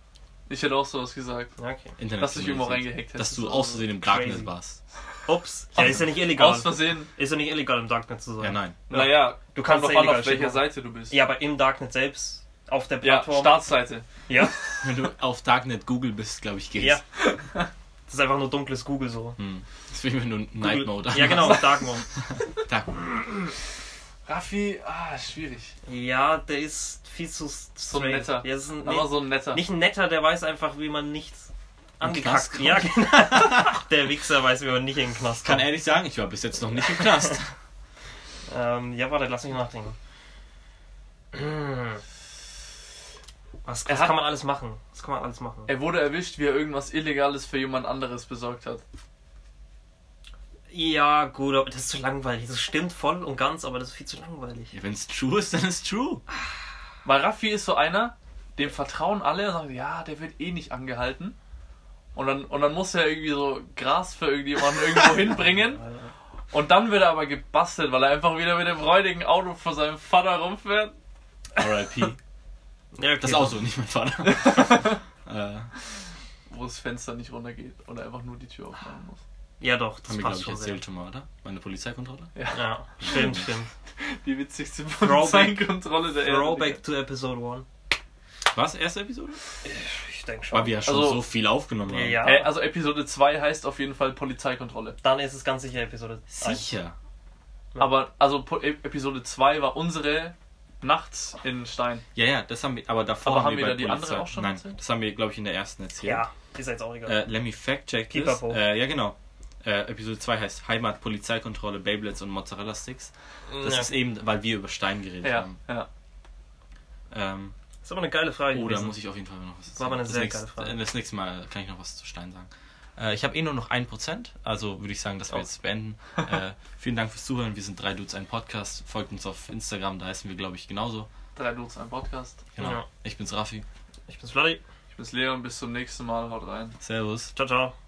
Ich hätte auch sowas gesagt.
Ja, okay.
Internet
Dass du dich irgendwo reingehackt
Dass
hättest
du aus
so.
Versehen im Darknet warst.
Ups. Ja, ist ja nicht illegal.
Aus Versehen.
Ist ja nicht illegal im Darknet zu sein.
Ja, nein.
Naja,
Du kannst
doch
ja
an, auf welcher. Seite du bist.
Ja, aber im Darknet selbst, auf der
Ja,
Plattform.
Startseite.
Ja.
Wenn du auf Darknet Google bist, glaube ich, geht's.
ja. Das ist einfach nur dunkles Google so.
Hm. Deswegen, wenn du Night Mode
Ja, genau, Dark Mode.
Da.
Raffi, ah, schwierig.
Ja, der ist viel zu straight.
ein netter.
Ja, das ist ein,
Aber
nee,
so ein netter.
nicht ein netter, der weiß einfach, wie man nicht
In den Knast
angekackt. Ja, genau. Der Wichser weiß, wie man nicht in den Knast
Kann
kommt.
ehrlich sagen, ich war bis jetzt noch nicht im Knast.
Ähm, ja, warte, lass mich nachdenken. Was,
Er
was
hat-
kann man alles machen? Was kann man alles machen?
Er wurde erwischt, wie er irgendwas Illegales für jemand anderes besorgt hat.
Ja, gut, aber das ist zu langweilig. Das stimmt voll und ganz, aber das ist viel zu langweilig.
Ja, Wenn es true ist, dann ist true.
Weil Raffi ist so einer, dem vertrauen alle und sagen, ja, der wird eh nicht angehalten. Und dann, und dann muss er irgendwie so Gras für irgendjemanden irgendwo hinbringen. Und dann wird er aber gebastelt, weil er einfach wieder mit dem räudigen Auto vor seinem Vater rumfährt.
R.I.P.
Ja, okay.
Das Auto, nicht mein Vater. äh,
Wo das Fenster nicht runtergeht und er einfach nur die Tür aufmachen muss.
Ja, doch, das
haben wir, glaube ich, erzählt schon mal, oder? Meine Polizeikontrolle?
Ja, stimmt, stimmt.
Die witzigste
Throwback-
Polizeikontrolle der Erde.
Throwback to Episode 1.
Was? Erste Episode?
Ich denke schon.
Weil wir ja schon
Also-
so viel aufgenommen haben.
Ja.
Äh, also Episode 2 heißt auf jeden Fall Polizeikontrolle.
Dann ist es ganz sicher Episode 1.
Sicher.
Aber also Po- E- Episode 2 war unsere nachts in Stein.
Ja, ja, das haben wir, aber davor
Aber haben wir
bei
da die
Polizei-
andere auch schon
Nein,
erzählt?
das haben wir, glaube ich, in der ersten erzählt.
Ja, ist jetzt auch egal.
Äh, let me fact check
Keep
this.
up.
Äh, ja, genau. Äh, Episode 2 heißt Heimat, Polizeikontrolle, Beyblades und Mozzarella Sticks. Das
ja.
ist eben, weil wir über Stein geredet
Ja,
haben.
ja.
Ähm,
ist aber eine geile Frage.
oh, da
gewesen.
muss ich auf jeden Fall noch was
War aber eine
das
sehr
nächste,
geile Frage.
Das nächste Mal kann ich noch was zu Stein sagen. Äh, ich habe eh nur noch 1%, also würde ich sagen, dass wir
Oh.
jetzt beenden. äh, vielen Dank fürs Zuhören. Wir sind drei Dudes, ein Podcast. Folgt uns auf Instagram, da heißen wir, glaube ich, genauso.
Drei Dudes, ein Podcast.
Genau.
Ja.
Ich bin's Raffi.
Ich bin's Vladi.
Ich bin's Leon, bis zum nächsten Mal, haut rein.
Servus.
Ciao, ciao.